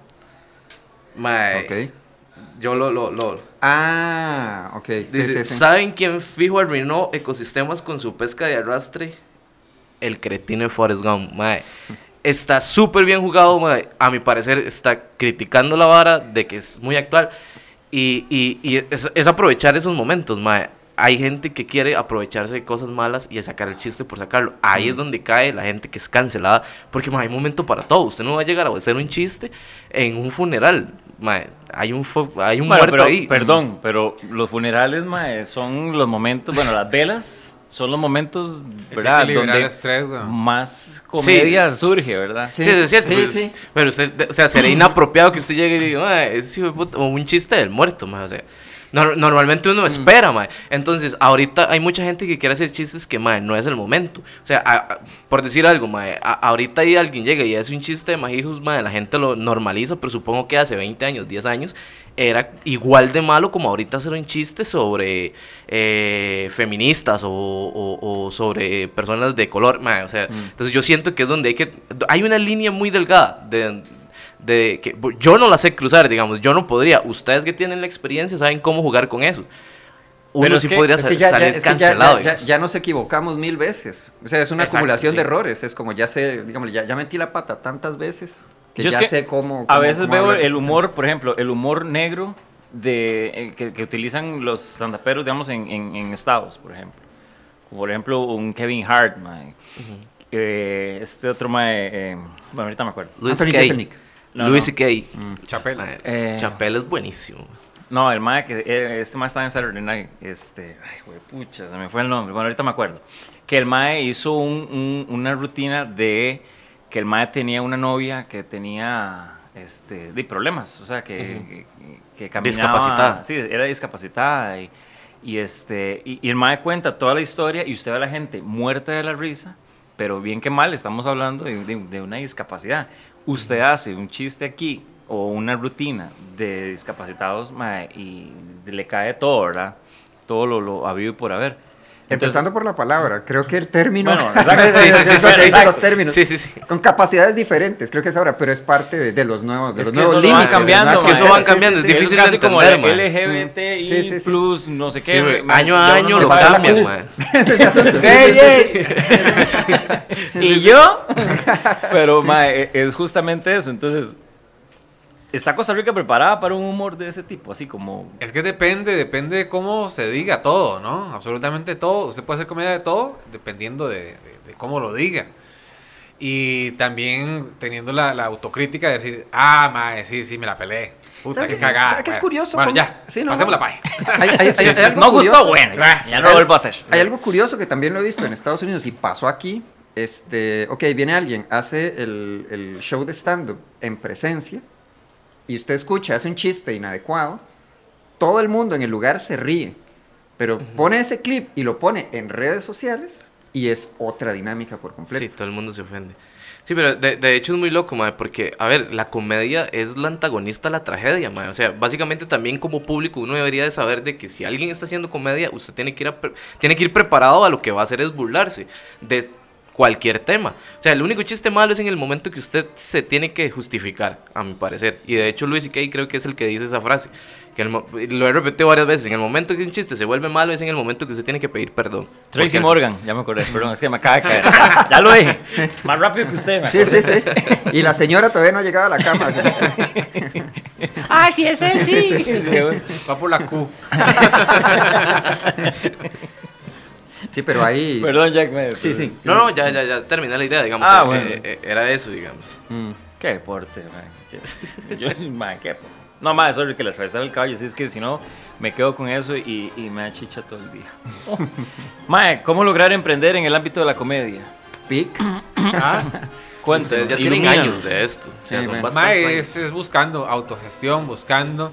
Mae, Ok. Yo lo, lo, lo, Ah, ok. Sí, Dice, sí, sí. ¿Saben quién fijo arruinó ecosistemas con su pesca de arrastre? El cretino de Forrest Gump, mae. Está súper bien jugado. A mi parecer está criticando la vara de que es muy actual. Y, y- y es, es aprovechar esos momentos, mae. Hay gente que quiere aprovecharse de cosas malas y sacar el chiste por sacarlo. Ahí es donde cae la gente que es cancelada. Porque mae, hay momento para todo. Usted no va a llegar a hacer un chiste en un funeral. mae. Hay un, hay un Bueno, muerto pero, ahí. Perdón, pero los funerales, mae, son los momentos, bueno, las velas son los momentos, Es ¿verdad? Donde estrés, más comedia surge, ¿verdad? Sí, es cierto. sí, pues, sí. Pero usted, o sea, sería inapropiado que usted llegue y diga, "Ah, es hijo de puta", o un chiste del muerto, ma, o sea. nor- normalmente uno espera, ma. Entonces, ahorita hay mucha gente que quiere hacer chistes que, ma, no es el momento. O sea, a- a- por decir algo, ma, a- ahorita ahí alguien llega y hace un chiste de majijos, ma, la gente lo normaliza, pero supongo que hace 20 años, 10 años, era igual de malo como ahorita hacer un chiste sobre eh, feministas o, o- o sobre personas de color. o sea, entonces yo siento que es donde hay que... Hay una línea muy delgada de, de que yo no la sé cruzar, digamos, yo no podría. Ustedes que tienen la experiencia saben cómo jugar con eso. Uno Pero es sí que- podría Es que ya, ya- salir es que ya- cancelado. ya- ya- ya nos equivocamos mil veces. O sea, es una Exacto, acumulación sí. de errores. Es como ya sé, digamos, ya, ya metí la pata tantas veces que Yo es ya que sé cómo. A cómo- veces cómo veo el ese humor, por ejemplo, el humor negro de, eh, que, que utilizan los sandaperos, digamos, en, en, en estados, por ejemplo. Como por ejemplo, un Kevin Hart, mae. Eh, este otro mae, eh, bueno, ahorita me acuerdo. Luis Anthony C.K. Jeselnik. No, Luis no. C.K. Chapel. Ma, Eh. Chapel es buenísimo. No, el mae que eh, este mae estaba en Saturday Night, este, ay, güey, pucha, se me fue el nombre. Bueno, ahorita me acuerdo. Que el mae hizo un- un- una rutina de que el mae tenía una novia que tenía este de problemas, o sea, que, que, que caminaba Discapacitada. Sí, era discapacitada y, y este y, y el mae cuenta toda la historia y usted ve a la gente muerta de la risa, pero bien que mal estamos hablando de, de- de una discapacidad. Usted hace un chiste aquí o una rutina de discapacitados mae, y le cae todo, ¿verdad? Todo lo, lo habido y por haber. Entonces- Empezando por la palabra, creo que el término. Bueno, exacto, sí, sí, sí, exacto. los términos. Con capacidades diferentes, creo que es ahora, pero es parte de, de los nuevos, de Es los nuevos límites. cambiando, es que eso van cambiando, es difícil de como entender, el mae. LGBTI Sí, sí, sí. plus no sé qué. Año a no año lo cambian, sí. y yo, pero mae, e- es justamente eso. Entonces, ¿está Costa Rica preparada para un humor de ese tipo? Así como... Es que depende, depende de cómo se diga todo, ¿no? Absolutamente todo. Usted puede hacer comedia de todo dependiendo de, de- de cómo lo diga. Y también teniendo la, la autocrítica de decir, ah, mae, sí, sí, me la peleé. Puta, ¿Sabe qué cagada. sabe qué es Bueno, curioso? Bueno, ya, Sí, no, pasemos no. la página. Hay, hay- hay- hay algo no gustó, curioso. bueno, ya, ya no lo Hay- vuelvo a hacer. Hay algo curioso que también lo he visto en Estados Unidos y pasó aquí. Este, ok, viene alguien, hace el, el show de stand-up en presencia y usted escucha, hace un chiste inadecuado. Todo el mundo en el lugar se ríe, pero pone ese clip y lo pone en redes sociales y es otra dinámica por completo. Sí, todo el mundo se ofende. Sí, pero de, de hecho es muy loco, mae, porque, a ver, la comedia es la antagonista a la tragedia, mae. O sea, básicamente también como público uno debería de saber de que si alguien está haciendo comedia, usted tiene que ir, a tiene que ir preparado a lo que va a hacer es burlarse de cualquier tema. O sea, el único chiste malo es en el momento que usted se tiene que justificar, a mi parecer. Y de hecho Luis C.K. creo que es el que dice esa frase. Que el lo he repetido varias veces. En el momento que un chiste se vuelve malo es en el momento que usted tiene que pedir perdón. Tracy Morgan, ya me acordé, perdón, es que me acaba de caer. Ya lo dije, más rápido que usted. me Sí, acordé. sí, sí. Y la señora todavía no ha llegado a la cama. Ah, sí, es él, sí. Sí, bueno. Va por la Q. Sí, pero ahí... Perdón, Jack. Me... Sí, sí. No, no, ya, ya, ya terminé la idea, digamos. Ah, eh, bueno. eh, eh, era eso, digamos. Mm. Qué deporte, man. Yo, man, qué. No, más, sorry que le atravesaba el caballo. Si es que si no, me quedo con eso y, y me da chicha todo el día. Mae, ¿cómo lograr emprender en el ámbito de la comedia? Pic. Ah, Ustedes ya tienen ilumínanos. años de esto. O sea, Sí, Mae, es, es buscando autogestión, buscando.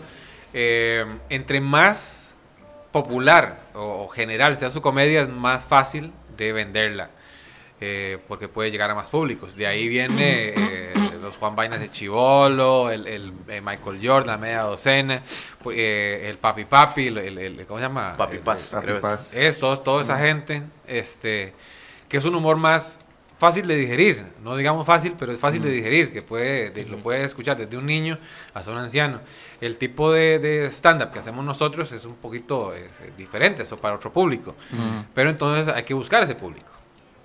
eh, entre más popular o, o general sea su comedia, es más fácil de venderla. eh, porque puede llegar a más públicos. De ahí viene eh, los Juan Vainas de Chivolo, el, el, eh, Michael Jordan, la media docena, pu- eh, el Papi Papi, el, el- ¿cómo se llama? Papi Paz, Papi creo es. Paz. es, todos- toda esa gente, este, que es un humor más fácil de digerir, no digamos fácil, pero es fácil de digerir, que puede, de- lo puede escuchar desde un niño hasta un anciano. El tipo de, de stand-up que hacemos nosotros es un poquito es, diferente, eso para otro público, pero entonces hay que buscar ese público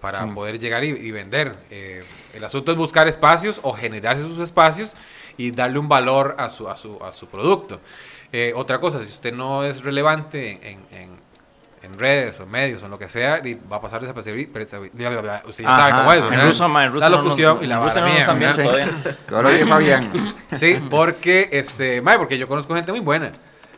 para Sí. poder llegar y, y vender. Eh, el asunto es buscar espacios o generarse sus espacios y darle un valor a su, a su, a su producto. Eh, otra cosa, si usted no es relevante en, en- en- en redes o medios o en lo que sea, y va a pasar desapercibido. Usted ya sabe cómo es, en ¿verdad? ruso, ma, en ruso La no locución y en la ruso vara no mía, ¿verdad? todavía. Yo lo vi Fabián. Sí, porque, este, mae, porque yo conozco gente muy buena.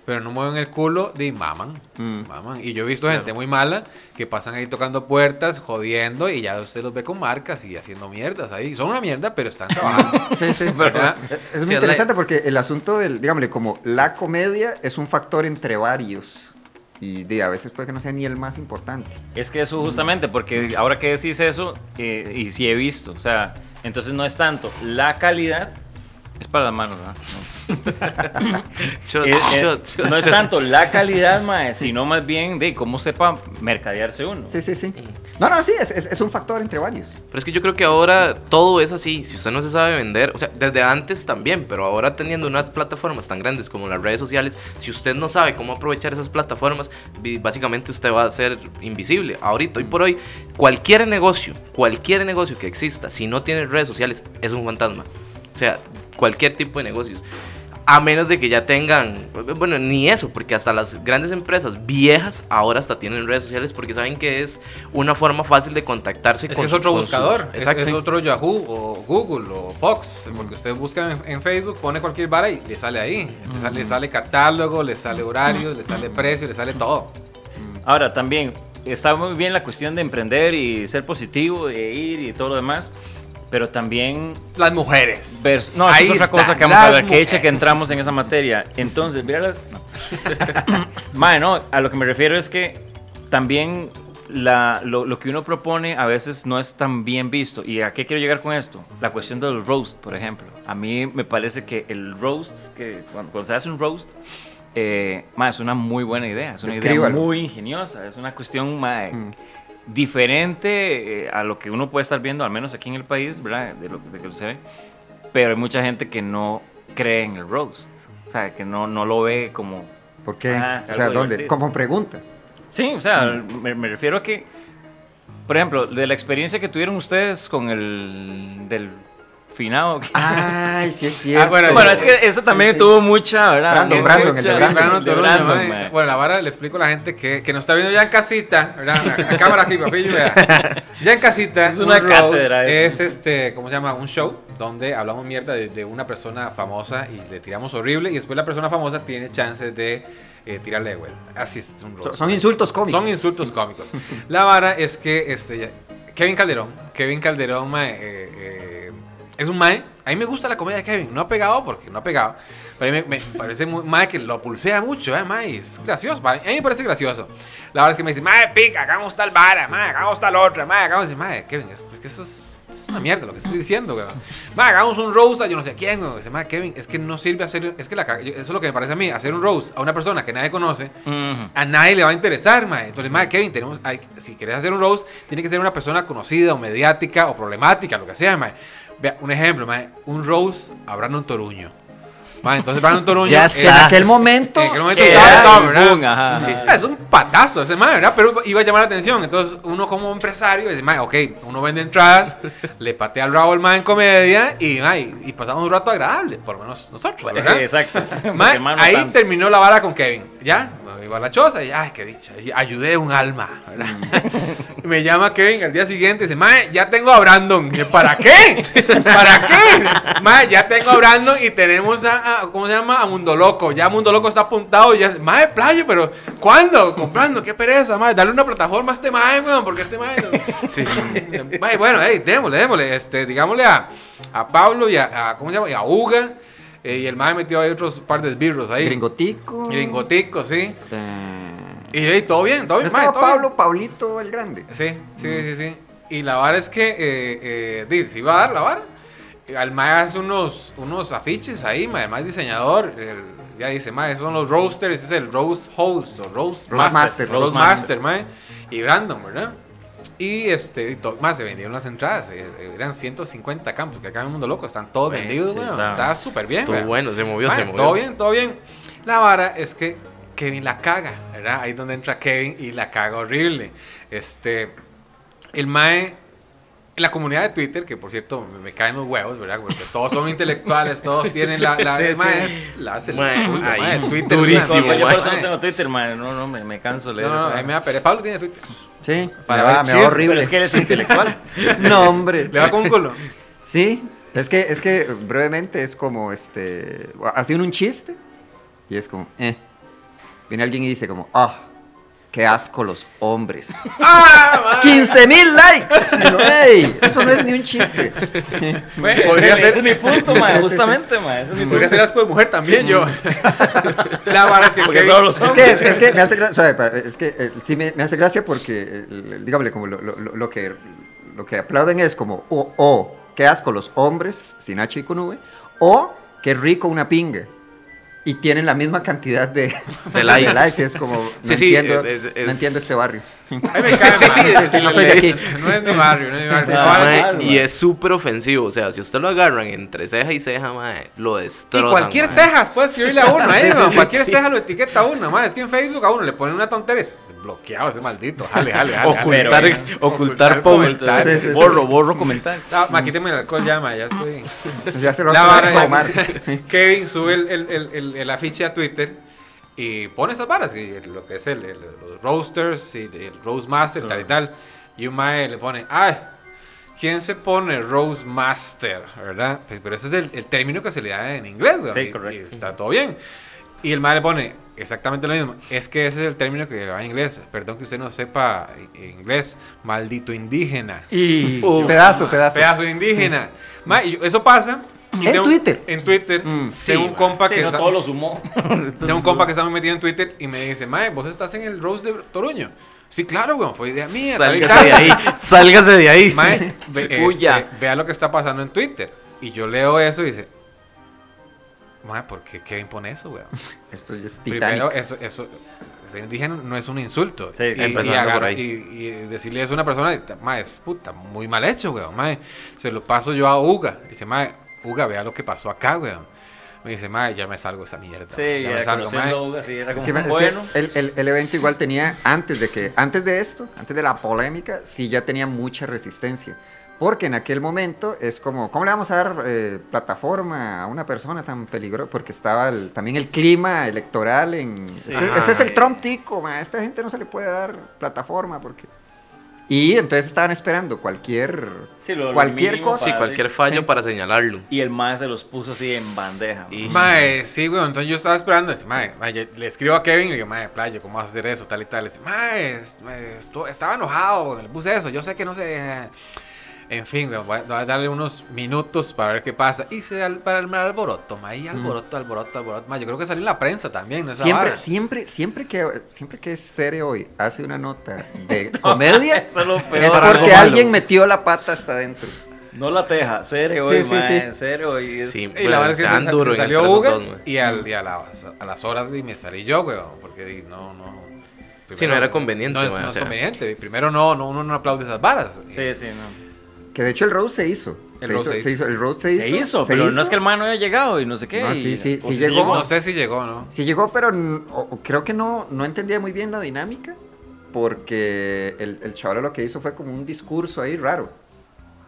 pero no mueven el culo, de maman, Mm. maman. Y yo he visto gente muy mala que pasan ahí tocando puertas, jodiendo, y ya usted los ve con marcas y haciendo mierdas ahí. Son una mierda, pero están trabajando. Sí, sí. ¿Verdad? Es Sí, muy es interesante porque el asunto del, digámosle, como la comedia es un factor entre varios. Y de, a veces puede que no sea ni el más importante. Es que eso justamente, porque ahora que decís eso, eh, y sí he visto, o sea, entonces no es tanto la calidad, es para las manos. No. Shot, shot, shot. no es tanto la calidad, mae, sino más bien de cómo sepa mercadearse uno. Sí, sí, sí. No, no, sí, es, es- es un factor entre varios. Pero es que yo creo que ahora todo es así. Si usted no se sabe vender, o sea, desde antes también, pero ahora teniendo unas plataformas tan grandes como las redes sociales, si usted no sabe cómo aprovechar esas plataformas, básicamente usted va a ser invisible. Ahorita, hoy por hoy, cualquier negocio, cualquier negocio que exista, si no tiene redes sociales, es un fantasma. O sea, cualquier tipo de negocios. A menos de que ya tengan, bueno, ni eso, porque hasta las grandes empresas viejas ahora hasta tienen redes sociales porque saben que es una forma fácil de contactarse Es, con que es otro con sus- buscador, es, Exacto. es otro Yahoo o Google o Fox, porque usted busca en, en Facebook, pone cualquier vara y le sale ahí. Le sale, le sale catálogo, le sale horarios, le sale precio, le sale todo. Ahora también está muy bien la cuestión de emprender y ser positivo, de ir y todo lo demás, pero también Las mujeres. ver- no, Ahí es otra cosa que vamos a ver, que hecha que entramos en esa materia. Entonces, mira, la- no. Mae, no, a lo que me refiero es que también la- lo, lo que uno propone a veces no es tan bien visto. ¿Y a qué quiero llegar con esto? La cuestión del roast, por ejemplo. A mí me parece que el roast, que cuando, cuando se hace un roast, eh, es una muy buena idea. Es una idea muy ingeniosa. Es una cuestión mae, Mm. Diferente eh, a lo que uno puede estar viendo, al menos aquí en el país, ¿verdad? De lo de que se ve. Pero hay mucha gente que no cree en el roast. O sea, que no, no lo ve como... ¿Por qué? Ah, o sea, ¿dónde? divertido. Como pregunta. Sí, o sea, me, me refiero a que, por ejemplo, de la experiencia que tuvieron ustedes con el del finado. Ay, sí es cierto. Ah, bueno, bueno, es que eso también Sí, sí. tuvo mucha, ¿verdad? Brandon, Brandon, que- el de Brandon. Brandon de Brandon, mae. mae. Bueno, la vara le explico a la gente que, que nos está viendo ya en casita, ¿verdad? A, a cámara aquí, papillo, vea. Ya en casita, Es una cátedra es este, ¿cómo se llama? Un show donde hablamos mierda de, de una persona famosa y le tiramos horrible y después la persona famosa tiene chances de eh, tirarle de vuelta. Así es un roast. Son, son insultos cómicos. Son insultos cómicos. La vara es que este, Kevin Calderón, Kevin Calderón, mae, eh, eh, es un mae. A mí me gusta la comedia de Kevin. No ha pegado porque no ha pegado. Pero a mí me, parece muy, mae que lo pulsea mucho, eh, mae. Es gracioso. A mí me parece gracioso. La verdad es que me dice, mae, pica, hagamos tal vara, mae, hagamos tal otra, mae, hagamos. Mae, Kevin, es, porque eso es, eso es una mierda lo que estoy diciendo, weón. Mae, hagamos un roast a yo no sé quién, weón. Dice, mae, Kevin, es que no sirve hacer. Es que la, caga- eso es lo que me parece a mí, hacer un roast a una persona que nadie conoce Ujú. a nadie le va a interesar, mae. Entonces, mae, Kevin, tenemos, hay- si quieres hacer un roast, tiene que ser una persona conocida o mediática o problemática, lo que sea, mae. Vea, un ejemplo, mae, un roast a Brandon Toruño. Entonces Brandon Toruño Ya es- En está. aquel momento. en aquel momento Eh, estaba ah, top, ¿verdad? boom, ajá, Sí, ajá. es un patazo ese mae, ¿verdad? Pero iba a llamar la atención. Entonces, uno como empresario dice, mae, ok, uno vende entradas, le patea el rabo al mae en comedia y, y pasamos un rato agradable, por lo menos nosotros, ¿verdad? Exacto. Mano, ahí tanto. terminó la vara con Kevin. Ya, me iba a la choza y ay, qué dicha. Ayudé un alma. ¿verdad? me llama Kevin al día siguiente y dice, Mae, ya tengo a Brandon. ¿Para qué? ¿Para qué? Mae, ya tengo a Brandon y tenemos a, a- ¿cómo se llama? A Mundo Loco. Ya Mundo Loco está apuntado y ya, Mae, playo, pero ¿cuándo? Comprando, qué pereza, Mae. Dale una plataforma a este Mae, weón, porque este Mae. no- Sí, sí. Mae, bueno, hey, démosle, démosle. Este, digámosle a, a Pablo y a, a- ¿cómo se llama? Y a Uga. eh, y el Mae metió ahí otros par de esbirros ahí. Gringotico. Gringotico, sí. Eh, Y hey, todo bien, todo ¿No bien, mae, estaba todo bien. Pablo, Pablito el Grande? Sí, sí, sí, sí. Y la vara es que, eh, eh, se iba a dar la vara. Al hace unos, unos afiches ahí, es diseñador. el- ya dice, esos son los roasters, es el roast host o roast, Roast master. master, roast master, mae. Y Brandon, ¿verdad? Y este, más se vendieron las entradas, eh, eh, eran 150 campos, que acá en el mundo loco están todos vendidos, sí, está- Estaba súper bien, Estuvo bueno, se movió, se movió. Todo bien, todo bien. La vara es que Kevin la caga, ¿verdad? Ahí es donde entra Kevin y la caga horrible. Este, el Mae, en la comunidad de Twitter, que por cierto me, me caen los huevos, ¿verdad? Porque todos son intelectuales, todos tienen la. la Sí, sí. es- la hace el ahí es Twitter, durísimo, Yo por eso no tengo Twitter, man. No, no, me, me canso de leer No, no, vara. me da pereza. Pablo tiene Twitter. Sí. Para me va, me va horrible. Pero es que eres intelectual. No, hombre. Le va con un culo. Sí, es que, es que brevemente es como este. Hacían un chiste y es como, eh. viene alguien y dice como, ah, qué asco los hombres. ¡Ah, 15 mil likes. Y uno, "Ey, eso no es ni un chiste. Bueno, Podría ese, ser- ese es mi punto, ma, justamente, ma, ese es mi punto. Podría ser asco de mujer también, yo. La vara es que Porque Kevin- solo los Es que, es que me hace gracia, es que eh, sí me, me hace gracia porque, el- dígame, como lo, lo- lo- lo que, lo que aplauden es como, o, o, qué asco los hombres, sin H y con V, o, qué rico una pinga. Y tienen la misma cantidad de, De likes. y es como, no, Sí, sí, entiendo, es- es- no entiendo este barrio. A mí me cae Sí, sí, mal. sí, sí, no soy de aquí. No es mi barrio, no es mi barrio. Mae, y mae. es súper ofensivo. O sea, si usted lo agarran entre ceja y ceja, mae, lo Y destrozan. cualquier mae. cejas puede escribirle a uno, ¿eh? No? cualquier sí. ceja lo etiqueta a uno, más. Es que en Facebook a uno le ponen una tontería. Bloqueado ese maldito. Jale, jale, jale. jale. Ocultar, ocultar, ocultar post. comentarios. Sí, sí, borro, borro comentario. No, ma, quíteme el alcohol ya, ma, ya estoy. Ya se lo a tomar. Kevin sube el, el, el, el- el afiche a Twitter y pone esas varas, y lo que es el, el- los roasters y el Roast Master y tal y tal. Y un mae le pone, ay, ¿quién se pone Roast Master? ¿Verdad? Pues, pero ese es el, el término que se le da en inglés, güey. Sí, correcto. y está todo bien. Y el mae le pone exactamente lo mismo. Es que ese es el término que le va en inglés. Perdón que usted no sepa inglés. Maldito indígena. Y Pedazo, pedazo. Pedazo de indígena. Ma, y eso pasa. Y ¿En tengo- Twitter? En Twitter. Mm. tengo un compa sí, que no está, todo lo sumó. tengo un compa que está muy metido en Twitter y me dice, Mae, vos estás en el Rose de Toruño. Sí, claro, weón, fue idea mía. y Sálgase tal". de ahí. Sálgase de ahí. Mae, ve- este, vea lo que está pasando en Twitter. Y yo leo eso y dice, Mae, ¿por qué Kevin pone eso, weón? Esto ya es Primero, Titanic. eso, eso, ser indígena no es un insulto. Sí, y, y por ahí. y- y decirle eso a una persona, mae, es puta, muy mal hecho, weón, mae. Se lo paso yo a Uga. Dice, mae, Uga, vea lo que pasó acá, weón. Me dice, mae, ya me salgo de esa mierda. Sí, ya me salgo, conociendo a mae. Hugo, sí, era Es como, que, es que bueno. el, el- el evento igual tenía, antes de que, antes de esto, antes de la polémica, sí ya tenía mucha resistencia. Porque en aquel momento es como, ¿cómo le vamos a dar eh, plataforma a una persona tan peligrosa? Porque estaba el- también el clima electoral en... Sí. Este, este es el Trump tico, ma, esta gente no se le puede dar plataforma porque... Y entonces estaban esperando cualquier... Sí, lo- lo cualquier cosa. Sí, para- cualquier fallo Sí. para señalarlo. Y el mae se los puso así en bandeja. Y- Mae, sí, weón, entonces yo estaba esperando, dice, mae, mae, le escribo a Kevin y le digo, mae, playo, ¿cómo vas a hacer eso? Tal y tal. Le dice, mae, mae, esto- estaba enojado, le puse eso, yo sé que no sé. En fin, voy a, darle unos minutos para ver qué pasa. Y se al, para el alboroto, mae, y alboroto, alboroto, alboroto. Mae, yo creo que salió en la prensa también, ¿no? Esa Siempre, vara. siempre, siempre que, siempre que Cere hoy hace una nota de comedia, Eso es es porque malo. alguien metió la pata hasta adentro. No la teja, serio Sí, hoy, sí, mae, sí. en serio hoy. Es... Sí. Y la verdad es que se, se salió Uga dos, y, al- y a, las, a las horas y me salí yo, weón, porque no, no. Sí, no era conveniente, No es, mae, no o es sea. conveniente. Primero, no, no, uno no aplaude esas varas. Sí, sí, no. Que de hecho el Rose se hizo. El se, roast hizo, se se hizo. El Rose se hizo. Se hizo, se pero no es que el mae no haya llegado y no sé qué. No, sí, sí, sí llegó. No sé si llegó, ¿no? Sí llegó, pero o- creo que no, no entendía muy bien la dinámica. Porque el, el chaval lo que hizo fue como un discurso ahí raro.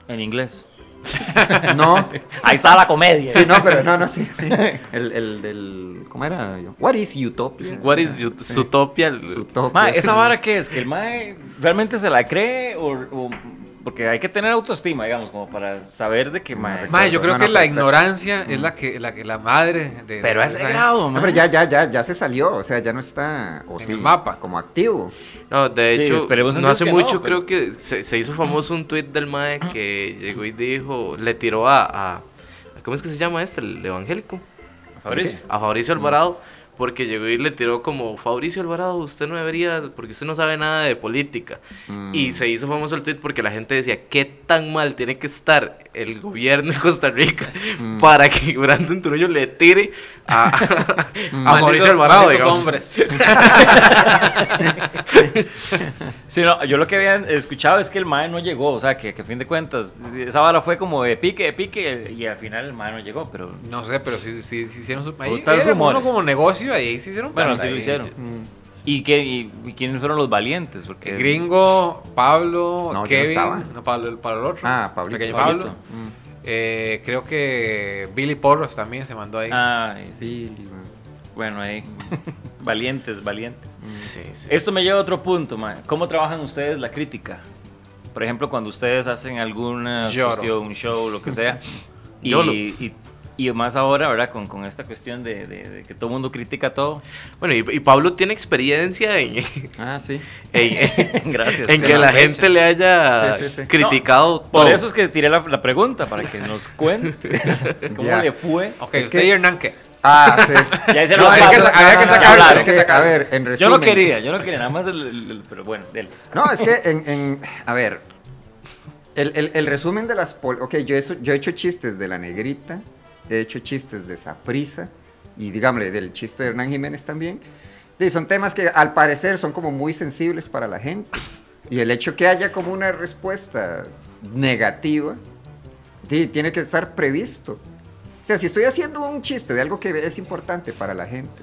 En inglés. No, Ahí está la comedia. sí, no, pero no, no, sí. sí. El, el del. ¿Cómo era? What is Utopia? What is you- Zootopia? Zootopia. Mae, ¿esa vara qué es? ¿Que el mae realmente se la cree? O, o- porque hay que tener autoestima, digamos, como para saber de que mae... Mae, yo creo que la pero está- ignorancia es la que, la que la madre de. Pero a ese grado, No, pero ya, ya, ya, ya se salió. O sea, ya no está. O En sí, el mapa. Como activo. No, de Sí, hecho, esperemos en no hace mucho no, pero- creo que se, se hizo famoso un tweet del Mae que llegó y dijo, le tiró a, a- ¿cómo es que se llama este? El evangélico. Fabricio. A Fabricio Alvarado, porque llegó y le tiró como, Fabricio Alvarado, usted no debería, porque usted no sabe nada de política. Mm. Y se hizo famoso el tweet porque la gente decía, ¿qué tan mal tiene que estar el gobierno de Costa Rica Mm. para que Brandon Turuño le tire a, a Malditos- Fabricio Alvarado, malditos digamos? hombres. Sí, no, yo lo que había escuchado es que el mae no llegó, o sea, que, que a fin de cuentas, esa vara fue como de pique, de pique, y al final el mae no llegó, pero... No sé, pero sí, sí, sí hicieron su. Ahí era como negocio, ahí sí hicieron. Bueno, plata, sí lo ahí. hicieron. ¿Y, qué, y, y quiénes fueron los valientes? Porque... Gringo, Pablo, No, yo no Kevin. estaba. No, Pablo, el, Pablo el otro. Ah, Pablito. Pequeño Pablito. Pablo. Mm. Eh, creo que Billy Porros también se mandó ahí. Ah, sí. Sí. Bueno, ahí. valientes, valientes. Sí, sí. Esto me lleva a otro punto, man. ¿Cómo trabajan ustedes la crítica? Por ejemplo, cuando ustedes hacen alguna Lloro. cuestión, un show, lo que sea. Y, y- Y más ahora, ¿verdad? Con, con esta cuestión de, de- de que todo el mundo critica todo. Bueno, y, y Pablo tiene experiencia en, Ah, sí. en, Gracias. en Se que la gente le haya Sí, sí, sí. criticado Por todo. eso es que tiré la, la pregunta, para que nos cuente cómo le fue. Ok, Es usted que- y Hernán, ¿qué? Ah, sí. Ya hice No, los había que- sacarlo, que a ver, en Yo resumen. no quería, yo no quería, nada más el, el- el- pero bueno, dele. No, es que en, en- a ver, el, el- el resumen de las... pol- Ok, yo he, yo he hecho chistes de la negrita, he hecho chistes de Saprisa y digámosle del chiste de Hernán Jiménez también. Y son temas que al parecer son como muy sensibles para la gente. Y el hecho que haya como una respuesta negativa, sí, tiene que estar previsto. O sea, si estoy haciendo un chiste de algo que es importante para la gente,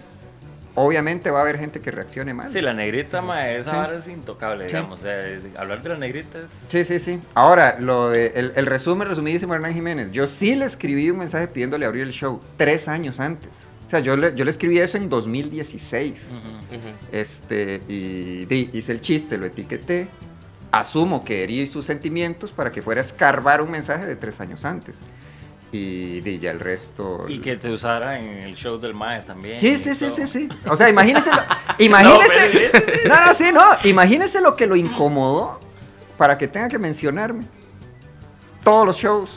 obviamente va a haber gente que reaccione mal. Sí, la negrita, ma, esa Sí. vara es intocable, Sí. digamos. O sea, hablar de la negrita es... Sí, sí, sí. Ahora, lo de el, el resumen resumidísimo Hernán Jiménez. Yo sí le escribí un mensaje pidiéndole abrir el show tres años antes. O sea, yo le, yo le escribí eso en 2016. Ujú. Ujú. Este, y di- hice el chiste, lo etiqueté. Asumo que herí sus sentimientos para que fuera a escarbar un mensaje de tres años antes. Y ya el resto. Y que te usara en el show del MAE también. Sí, sí, sí, sí, sí. O sea, imagínese. lo- imagínese. No, No, no, sí, no. Imagínese lo que lo incomodó para que tenga que mencionarme. Todos los shows.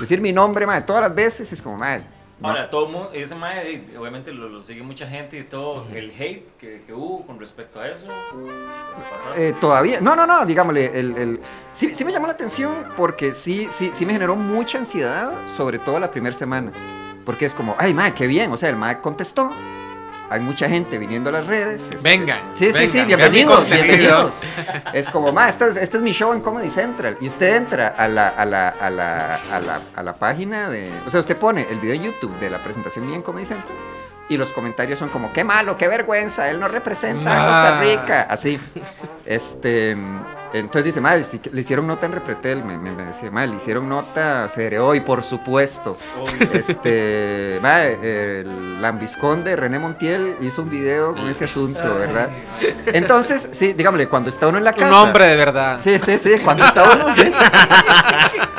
Decir mi nombre, madre, todas las veces es como, madre. No. Ahora, todo el mundo, ese MAE, obviamente lo, lo sigue mucha gente y todo, el hate que, que hubo con respecto a eso. Eh, todavía, no, no, no, digámosle, el, el- sí, sí me llamó la atención porque sí, sí, sí me generó mucha ansiedad, sobre todo la primera semana. Porque es como, ay, madre, qué bien, o sea, el MAE contestó. Hay mucha gente viniendo a las redes. este, Vengan, Sí, sí, sí, bienvenidos, bienvenidos. Es como, ma, este es, este es mi show en Comedy Central. Y usted entra a la, a la, a la, a la, a la página de... O sea, usted pone el video en YouTube de la presentación mía en Comedy Central. Y los comentarios son como, qué malo, qué vergüenza, él no representa a Costa Ah. Rica. Así. Este... Entonces dice, madre, si le hicieron nota en Repretel, me, me, me decía, madre, le hicieron nota a CRO y por supuesto. Obvio. Este, mae, el Lambisconde, René Montiel, hizo un video con ese asunto, ¿verdad? Entonces, sí, dígame, cuando está uno en la casa. Un nombre de verdad. Sí, sí, sí, cuando está uno, sí.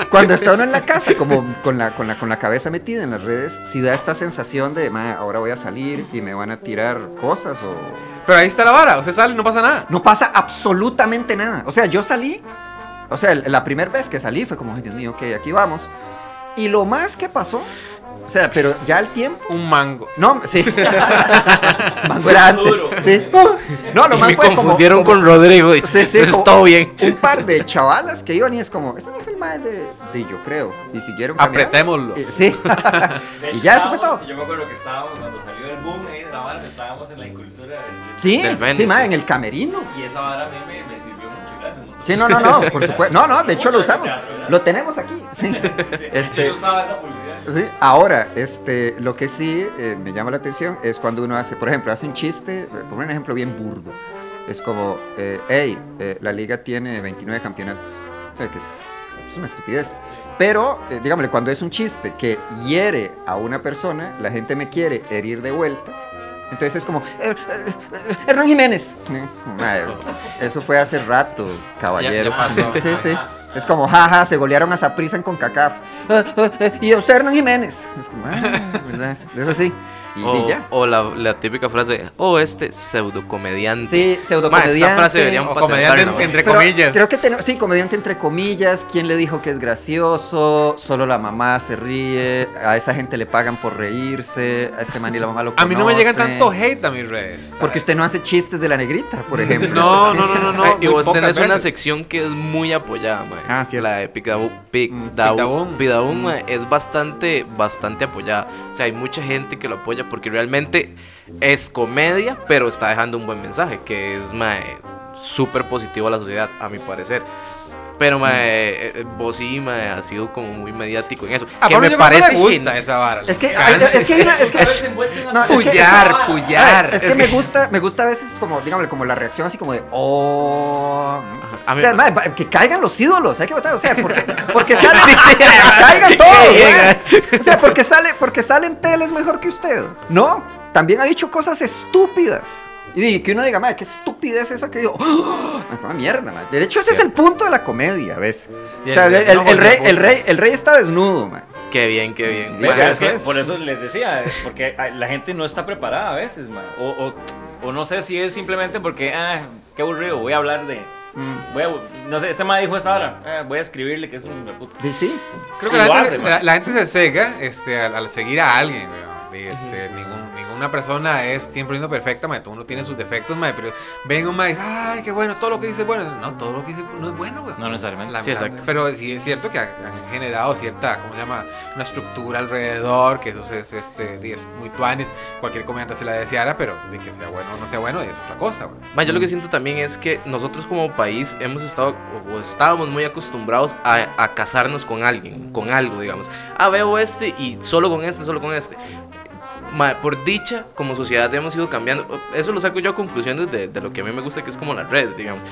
Cuando está uno en la casa, como con la, con la, con la cabeza metida en las redes, sí da esta sensación de, mae, ahora voy a salir y me van a tirar cosas o... Pero ahí está la vara, usted sale y no pasa nada. No pasa absolutamente nada. O sea, yo salí, o sea, la primera vez que salí fue como, ay, Dios mío, ok, aquí vamos. Y lo más que pasó, o sea, pero ya al tiempo... Un mango. No, sí. Mango era antes. Duro. Sí. No, lo Y más me fue como- confundieron como con Rodrigo. Y Sí, sí, eso todo bien. un par de chavalas que iban y es como, este no es el mae de, de yo creo. Y siguieron. Apretémoslo. Y- Sí. Y ya eso fue todo. Yo me acuerdo que estábamos cuando salió el boom ahí de la vara, estábamos en la incultura del- Sí, Del Venice, sí, mae, sí. en el camerino. Y esa vara a mí me, me Sí, no, no, no, por supuesto. No, no, de hecho lo usamos. Lo tenemos aquí. Sí. Este. Sí, ahora, este, lo que sí eh, me llama la atención es cuando uno hace, por ejemplo, hace un chiste, eh, por un ejemplo bien burdo. Es como, eh, hey, eh, la liga tiene 29 campeonatos. O sea, que es, es una estupidez. Sí. Pero, eh, digámosle, cuando es un chiste que hiere a una persona, la gente me quiere herir de vuelta. Entonces es como, eh, eh, Hernán Jiménez. Eso fue hace rato, caballero. Ya- ya pasó. Sí, sí. Es como, jaja, se golearon a Saprissa en CONCACAF. Eh, y a usted, Hernán Jiménez. Es como, ah, ¿verdad? Es así. Y, y O, ya. o la, la típica frase, oh, este pseudocomediante. Sí, Ma, pseudocomediante. esa frase deberían O comediante ma. entre Pero comillas. Creo que tenemos, sí, comediante entre comillas. ¿Quién le dijo que es gracioso? Solo la mamá se ríe. A esa gente le pagan por reírse. A este man y la mamá lo A mí no me conocen. tanto hate a mis redes. Porque usted no hace chistes de la negrita, por ejemplo. No, no, no, no, no. Eh, y vos tenés una sección que es muy apoyada, ma. Ah, cierto. La de Picdaboom. Mm. Picdaboom, Mm. ma, es bastante, bastante apoyada. O sea, hay mucha gente que lo apoya porque realmente es comedia, pero está dejando un buen mensaje, que es ma, súper positivo a la sociedad, a mi parecer. Pero ma, eh, eh, vos sí ma, ha sido como muy mediático en eso. A que Pablo me yo creo que parece le gusta esa vara. Es que, hay- es que hay una, es que, no, es que- puyar. es que me gusta, me gusta a veces como, dígame, como la reacción así como de, oh. Ajá, a O sea, que caigan los ídolos, hay que votar, o sea, porque, porque sale, Sí, sí. caigan todos, Que o sea, porque sale, porque sale en tele es mejor que usted, no, también ha dicho cosas estúpidas, y que uno diga, madre, qué estupidez esa que digo, ¡Oh! Ma, mierda, ma. de hecho ese es el punto de la comedia a veces, o sea, el- el, el- no, el rey, el, rey, el rey está desnudo, ma. Qué bien, qué bien. Ve, Mae, ya es que sabes. por eso les decía, porque ah, la gente no está preparada a veces, mae. O, o, o no sé si es simplemente porque, ah, qué aburrido, voy a hablar de. Mm. Voy a, no sé, este mae dijo esta hora, ah, voy a escribirle que es un puta. Sí, sí. Creo que la gente, hace, man. la, la gente se cega este, al, al seguir a alguien. Y, este, ningún- ninguna persona es siempre perfecta, mae. Uno tiene sus defectos, mae, pero ven un mae ay, qué bueno, todo lo que dice es bueno. No, todo lo que dice no es bueno, weón. No necesariamente. Sí, exacto. pero sí es cierto que han generado cierta, ¿cómo se llama? Una estructura alrededor, que eso es, este, es muy tuanes. Cualquier comediante se la deseara, pero de que sea bueno o no sea bueno es otra cosa. Ma, yo lo que siento también es que nosotros como país hemos estado o estábamos muy acostumbrados a, a casarnos con alguien, con algo, digamos. Ah, veo este y solo con este, solo con este. Ma, por dicha, como sociedad hemos ido cambiando. Eso lo saco yo a conclusiones de, de lo que a mí me gusta, que es como las redes, digamos.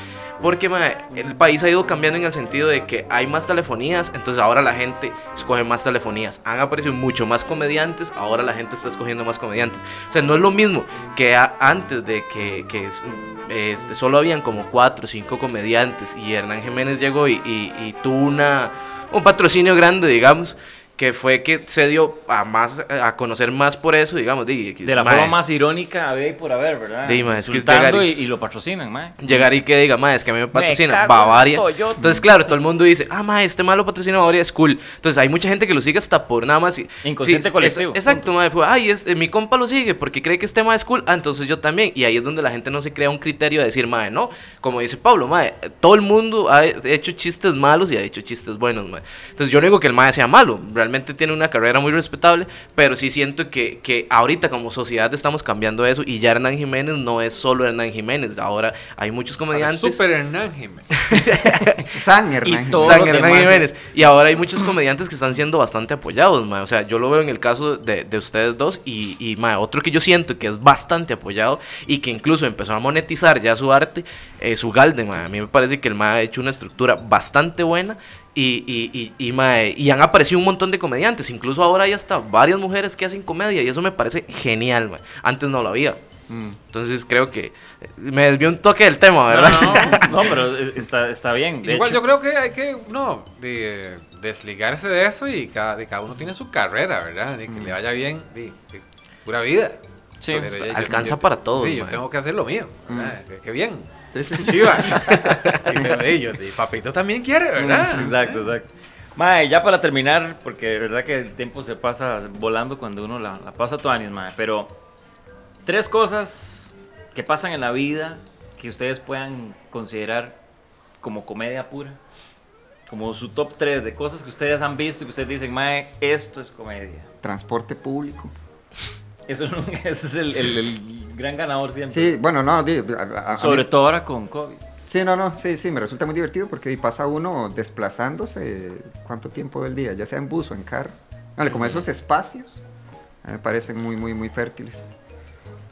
Porque ma, el país ha ido cambiando en el sentido de que hay más telefonías, entonces ahora la gente escoge más telefonías. Han aparecido mucho más comediantes, ahora la gente está escogiendo más comediantes. O sea, no es lo mismo que a- antes de que, que es- este, solo habían como cuatro o cinco comediantes y Hernán Jiménez llegó y, y- y tuvo una, un patrocinio grande, digamos, que fue que se dio a, más, a conocer más por eso, digamos. di- De la mae, forma más irónica había y por haber, ¿verdad? Mae, es que llegar y, y- y lo patrocinan, mae. Llegar y que diga, ma, es que a mí me patrocina cago en Bavaria. Entonces, claro, todo el mundo dice, ah, ma, este malo patrocina Bavaria es cool. Entonces, hay mucha gente que lo sigue hasta por nada más. y- Inconsciente sí, colectivo, es- exacto, ma, fue, ay, es, eh, mi compa lo sigue porque cree que este ma es cool. Ah, entonces yo también. Y ahí es donde la gente no se crea un criterio de decir, ma, no. Como dice Pablo, ma, todo el mundo ha hecho chistes malos y ha hecho chistes buenos, ma. Entonces, yo no digo que el ma sea malo. Realmente tiene una carrera muy respetable. Pero sí siento que, que ahorita, como sociedad, estamos cambiando eso. Y ya Hernán Jiménez no es solo Hernán Jiménez. Ahora hay muchos comediantes. Super Hernán Jiménez. San Hernán. Y todo- San Hernán Jiménez. Y ahora hay muchos comediantes que están siendo bastante apoyados, ma. O sea, yo lo veo en el caso de, de ustedes dos. Y, y ma, otro que yo siento que es bastante apoyado y que incluso empezó a monetizar ya su arte, es su Galde, ma. A mí me parece que el ma ha hecho una estructura bastante buena. Y, y, y, y, y han aparecido un montón de comediantes. Incluso ahora hay hasta varias mujeres que hacen comedia. Y eso me parece genial. Antes no lo había. Mm. Entonces creo que eh, me desvió un toque del tema, ¿verdad? No, no, no, pero está, está bien. de Igual hecho. yo creo que hay que, no, de, desligarse de eso y cada, de cada uno tiene su carrera, ¿verdad? De que le vaya bien, de, de pura vida. Sí. Alcanza yo- para todos, Sí, yo tengo que hacer lo mío. Que, que bien. Sí, sí. Chiva. y pero de ellos, y papito también quiere, ¿verdad? Exacto, exacto. Mae, ya para terminar, porque de verdad que el tiempo se pasa volando cuando uno la, la pasa todo años, mae. Pero tres cosas que pasan en la vida que ustedes puedan considerar como comedia pura. Como su top 3 de cosas que ustedes han visto y que ustedes dicen, mae, esto es comedia. Transporte público. Eso no- ese es el, el- el gran ganador siempre. Sí, bueno, no, a- a- a Sobre mí- todo ahora con COVID. Sí, no, no, sí, sí, me resulta muy divertido porque pasa uno desplazándose cuánto tiempo del día, ya sea en bus o en carro. Vale, como esos espacios a me parecen muy, muy, muy fértiles.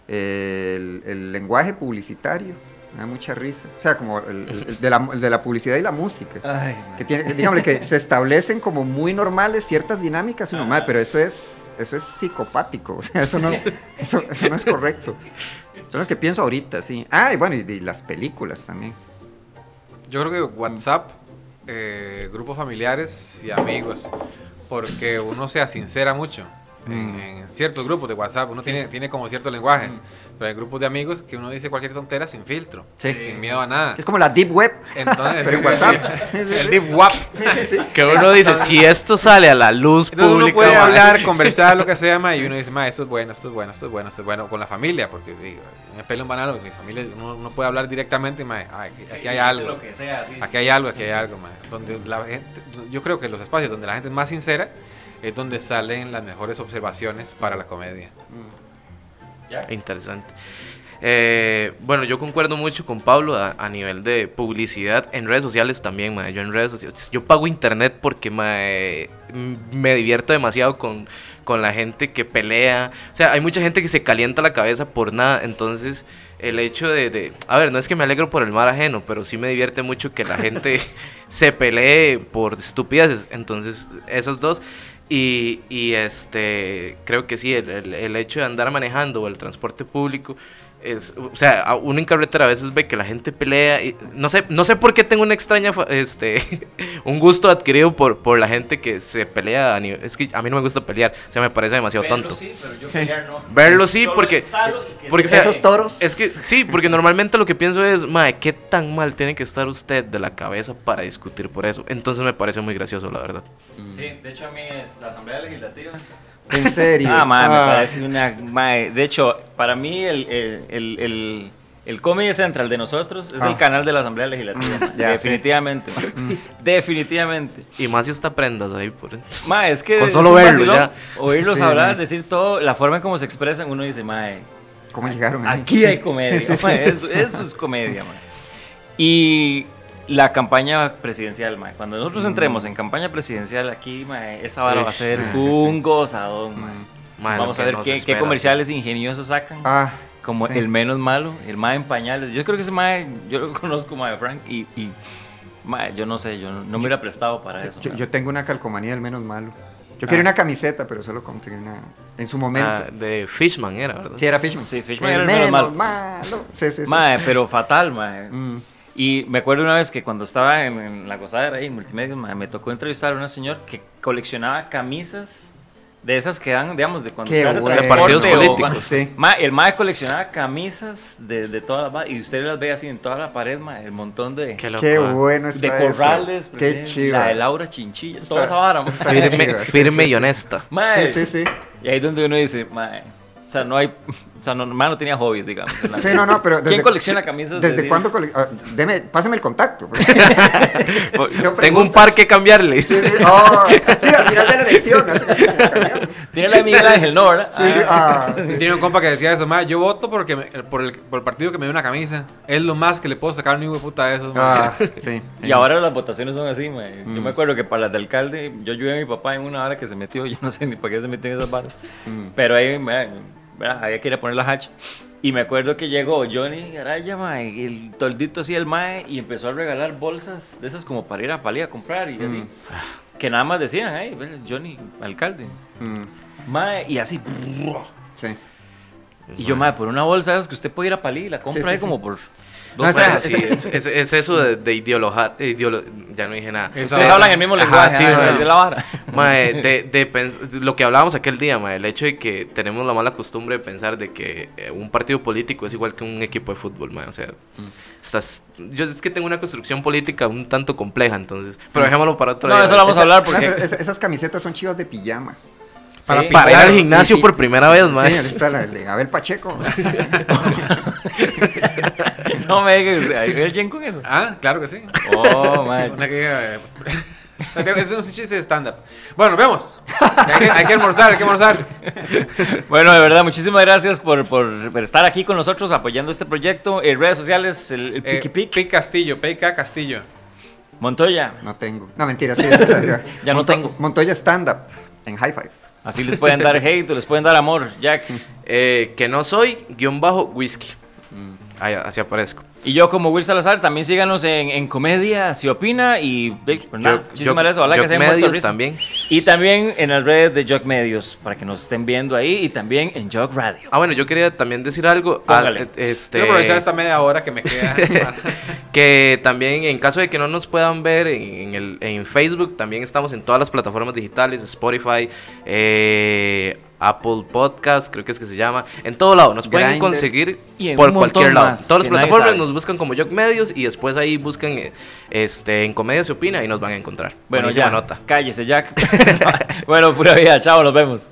El, el lenguaje publicitario, me da mucha risa. O sea, como el, el- el de, la, el de la publicidad y la música. Ay, Que tiene, que, digámosle, que se establecen como muy normales ciertas dinámicas, uno, "Mae, pero eso es, eso es psicopático, o sea, eso no, eso, eso no es correcto. Son los que pienso ahorita, sí. Ah, y bueno, y, y las películas también. Yo creo que WhatsApp, eh, grupos familiares y amigos, porque uno se asincera mucho. En, Mm. en ciertos grupos de WhatsApp, uno tiene, tiene como ciertos lenguajes, pero hay grupos de amigos que uno dice cualquier tontera sin filtro, Sí. sin miedo a nada. Es como la deep web. Entonces, Pero en sí, WhatsApp. sí, el deep web. Que uno dice, si esto sale a la luz Entonces uno pública, puede ma, hablar, conversar, lo que sea, ma, y uno dice, ma, esto es bueno, esto es bueno, esto es bueno, esto es bueno con la familia, porque digo, me pelo un banano, mi familia, uno, uno puede hablar directamente, ma, aquí, aquí hay algo. Que sea, sí. Aquí hay algo, aquí hay algo, man. Donde la gente, yo creo que los espacios donde la gente es más sincera es donde salen las mejores observaciones para la comedia. Ya. Interesante. Eh, bueno, yo concuerdo mucho con Pablo a, a nivel de publicidad en redes sociales también. Yo en redes sociales, yo pago internet porque me divierto demasiado con, con la gente que pelea. O sea, hay mucha gente que se calienta la cabeza por nada. Entonces, el hecho de, de- a ver, no es que me alegro por el mar ajeno, pero sí me divierte mucho que la gente se pelee por estupideces. Entonces, esas dos. Y, y, este, creo que sí, el, el- el hecho de andar manejando el transporte público es, o sea, a- uno en carretera a veces ve que la gente pelea y no sé, no sé por qué tengo una extraña, este, un gusto adquirido por, por la gente que se pelea a nivel, es que a mí no me gusta pelear, o sea, me parece demasiado tonto. sí, pero yo Sí. pelear no. Verlo sí, porque- porque, sea, Esos toros. Es que sí, porque normalmente lo que pienso es, mae, ¿qué tan mal tiene que estar usted de la cabeza para discutir por eso? Entonces me parece muy gracioso, la verdad. Sí, de hecho a mí es la Asamblea Legislativa. En serio. Ah, mae, me Ah. parece una... mae, de hecho, para mí el, el, el, el, el Comedy Central de nosotros es Ah. el canal de la Asamblea Legislativa. Mm, ya, Definitivamente. mae. Definitivamente. Y más si está prendas ahí por Ma, es que Con solo verlo, ya. Oírlos Sí, hablar, ma. decir todo, la forma en cómo se expresan, uno dice, mae, ¿Cómo llegaron ahí? aquí hay comedia. Sí, sí, ma, sí. Eso, eso es comedia, ma. Y la campaña presidencial, ma. Cuando nosotros entremos en campaña presidencial aquí, ma, esa vara va a ser sí, sí, un sí. gozadón, ma. Mm. Mae, Vamos a ver qué, qué espera. comerciales ingeniosos sacan. Ah, como sí. el menos malo, el mae en pañales. Yo creo que ese mae, yo lo conozco, mae Frank, y, y mae, yo no sé, yo no, no me hubiera prestado para eso. yo, mae. yo tengo una calcomanía del menos malo. Yo quería Ah. una camiseta, pero solo conseguí una. En su momento. Ah, de Fishman era, ¿verdad? sí, era Fishman. Sí, Fishman el era el menos menos malo. Sí, sí, sí. Mae, pero fatal, mae. Mm. Y me acuerdo una vez que cuando estaba en, en la gozadera ahí, en multimedia, me tocó entrevistar a una señora que coleccionaba camisas de esas que dan, digamos, de cuando Qué se hace bueno. Partidos o políticos. cuando- Sí. Ma, el mae coleccionaba camisas de, de todas las y usted las ve así en toda la pared, ma, el montón de, Qué loco. Qué bueno está de eso. corrales, Qué chido. la de Laura Chinchilla, Está- toda esa vara, ma. Firme, sí, firme sí, y honesta. Mae, Sí, sí, sí. Y ahí es donde uno dice, mae, o sea, no hay, o sea, no, no tenía hobbies, digamos. Sí, no, no, pero. ¿Quién desde- colecciona camisas? de- ¿Desde de- cuándo? cole- ah, deme, pásame el contacto. Yo Tengo un par que cambiarle. Sí, sí, oh, sí, al final de la elección. Tiene la de Miguel Ángel, ¿no, verdad? Sí, ah, sí. Tiene un compa que decía eso, ma, yo voto porque me- por, el, por el partido que me dio una camisa. Es lo más que le puedo sacar a un hijo de puta de eso. ma. Ah, sí. Y ahora las votaciones son así, mae. Yo Mm. me acuerdo que para las de alcalde, yo ayudé a mi papá en una hora que se metió, yo no sé ni para qué se metió en esas varas. Mm. Pero ahí, mae, ¿verdad? había que ir a poner la hacha. Y me acuerdo que llegó Johnny Araya, mae, el toldito así el mae, y empezó a regalar bolsas de esas como para ir a Palí a comprar y así. Mm. Que nada más decían, ay, ve, Johnny, alcalde. Mm, Mae, y así. sí. Y yo, mae, por una bolsa esas que usted puede ir a Palí, la compra Sí, sí, ahí sí. como por. No, esa- pesos. Sí, es, es- es eso de, de ideolojar. de ideolo- ya no dije nada. Ustedes hablan el mismo Ajá, lenguaje, sí, es la vara. Mae, de, de lo que hablábamos aquel día, mae, el hecho de que tenemos la mala costumbre de pensar de que eh, un partido político es igual que un equipo de fútbol, mae, o sea, estás, yo es que tengo una construcción política un tanto compleja, entonces, pero dejémoslo para otro No, día. eso lo vamos a hablar porque. pero esa- esas camisetas son chivas de pijama. Para Sí. pintar. Para ir al gimnasio Sí, por sí. primera vez, Sí, mae. ahí está la de Abel Pacheco. no me digas, ¿hay alguien con eso? Ah, claro que sí. Oh, man. Una que, eh, es un chiste de stand-up. Bueno, nos vemos. Hay que, hay que almorzar, hay que almorzar. Bueno, de verdad, muchísimas gracias por, por, por estar aquí con nosotros apoyando este proyecto. En redes sociales, el, el Eh, Piki Pic, Pic Castillo, PK Castillo. Montoya. No tengo. No, mentira, sí. ya. No tengo. Montoya Stand Up en High Five. Así les pueden dar hate o les pueden dar amor, Jack. Eh, que no soy, guion bajo, whisky. Ahí, así aparezco. Y yo como Will Salazar, también síganos en, en Comedia, si opina. Y pues, nada, muchísimas yo- gracias, ojalá que se medios también. Y también en las redes de Jog Medios, para que nos estén viendo ahí. Y también en Jog Radio. Ah, bueno, yo quería también decir algo. Ah, Póngale. eh, este, Quiero aprovechar esta media hora que me queda. que también en caso de que no nos puedan ver en, en el, en Facebook, también estamos en todas las plataformas digitales, Spotify, eh, Apple Podcast, creo que es que se llama, en todo lado, nos pueden conseguir por cualquier lado. más Todas las plataformas sabe buscan como Jock Medios y después ahí buscan eh, este, en Comedia Se Opina y nos van a encontrar. Bueno, ya, nota. cállese Jack. bueno, pura vida, chao, nos vemos.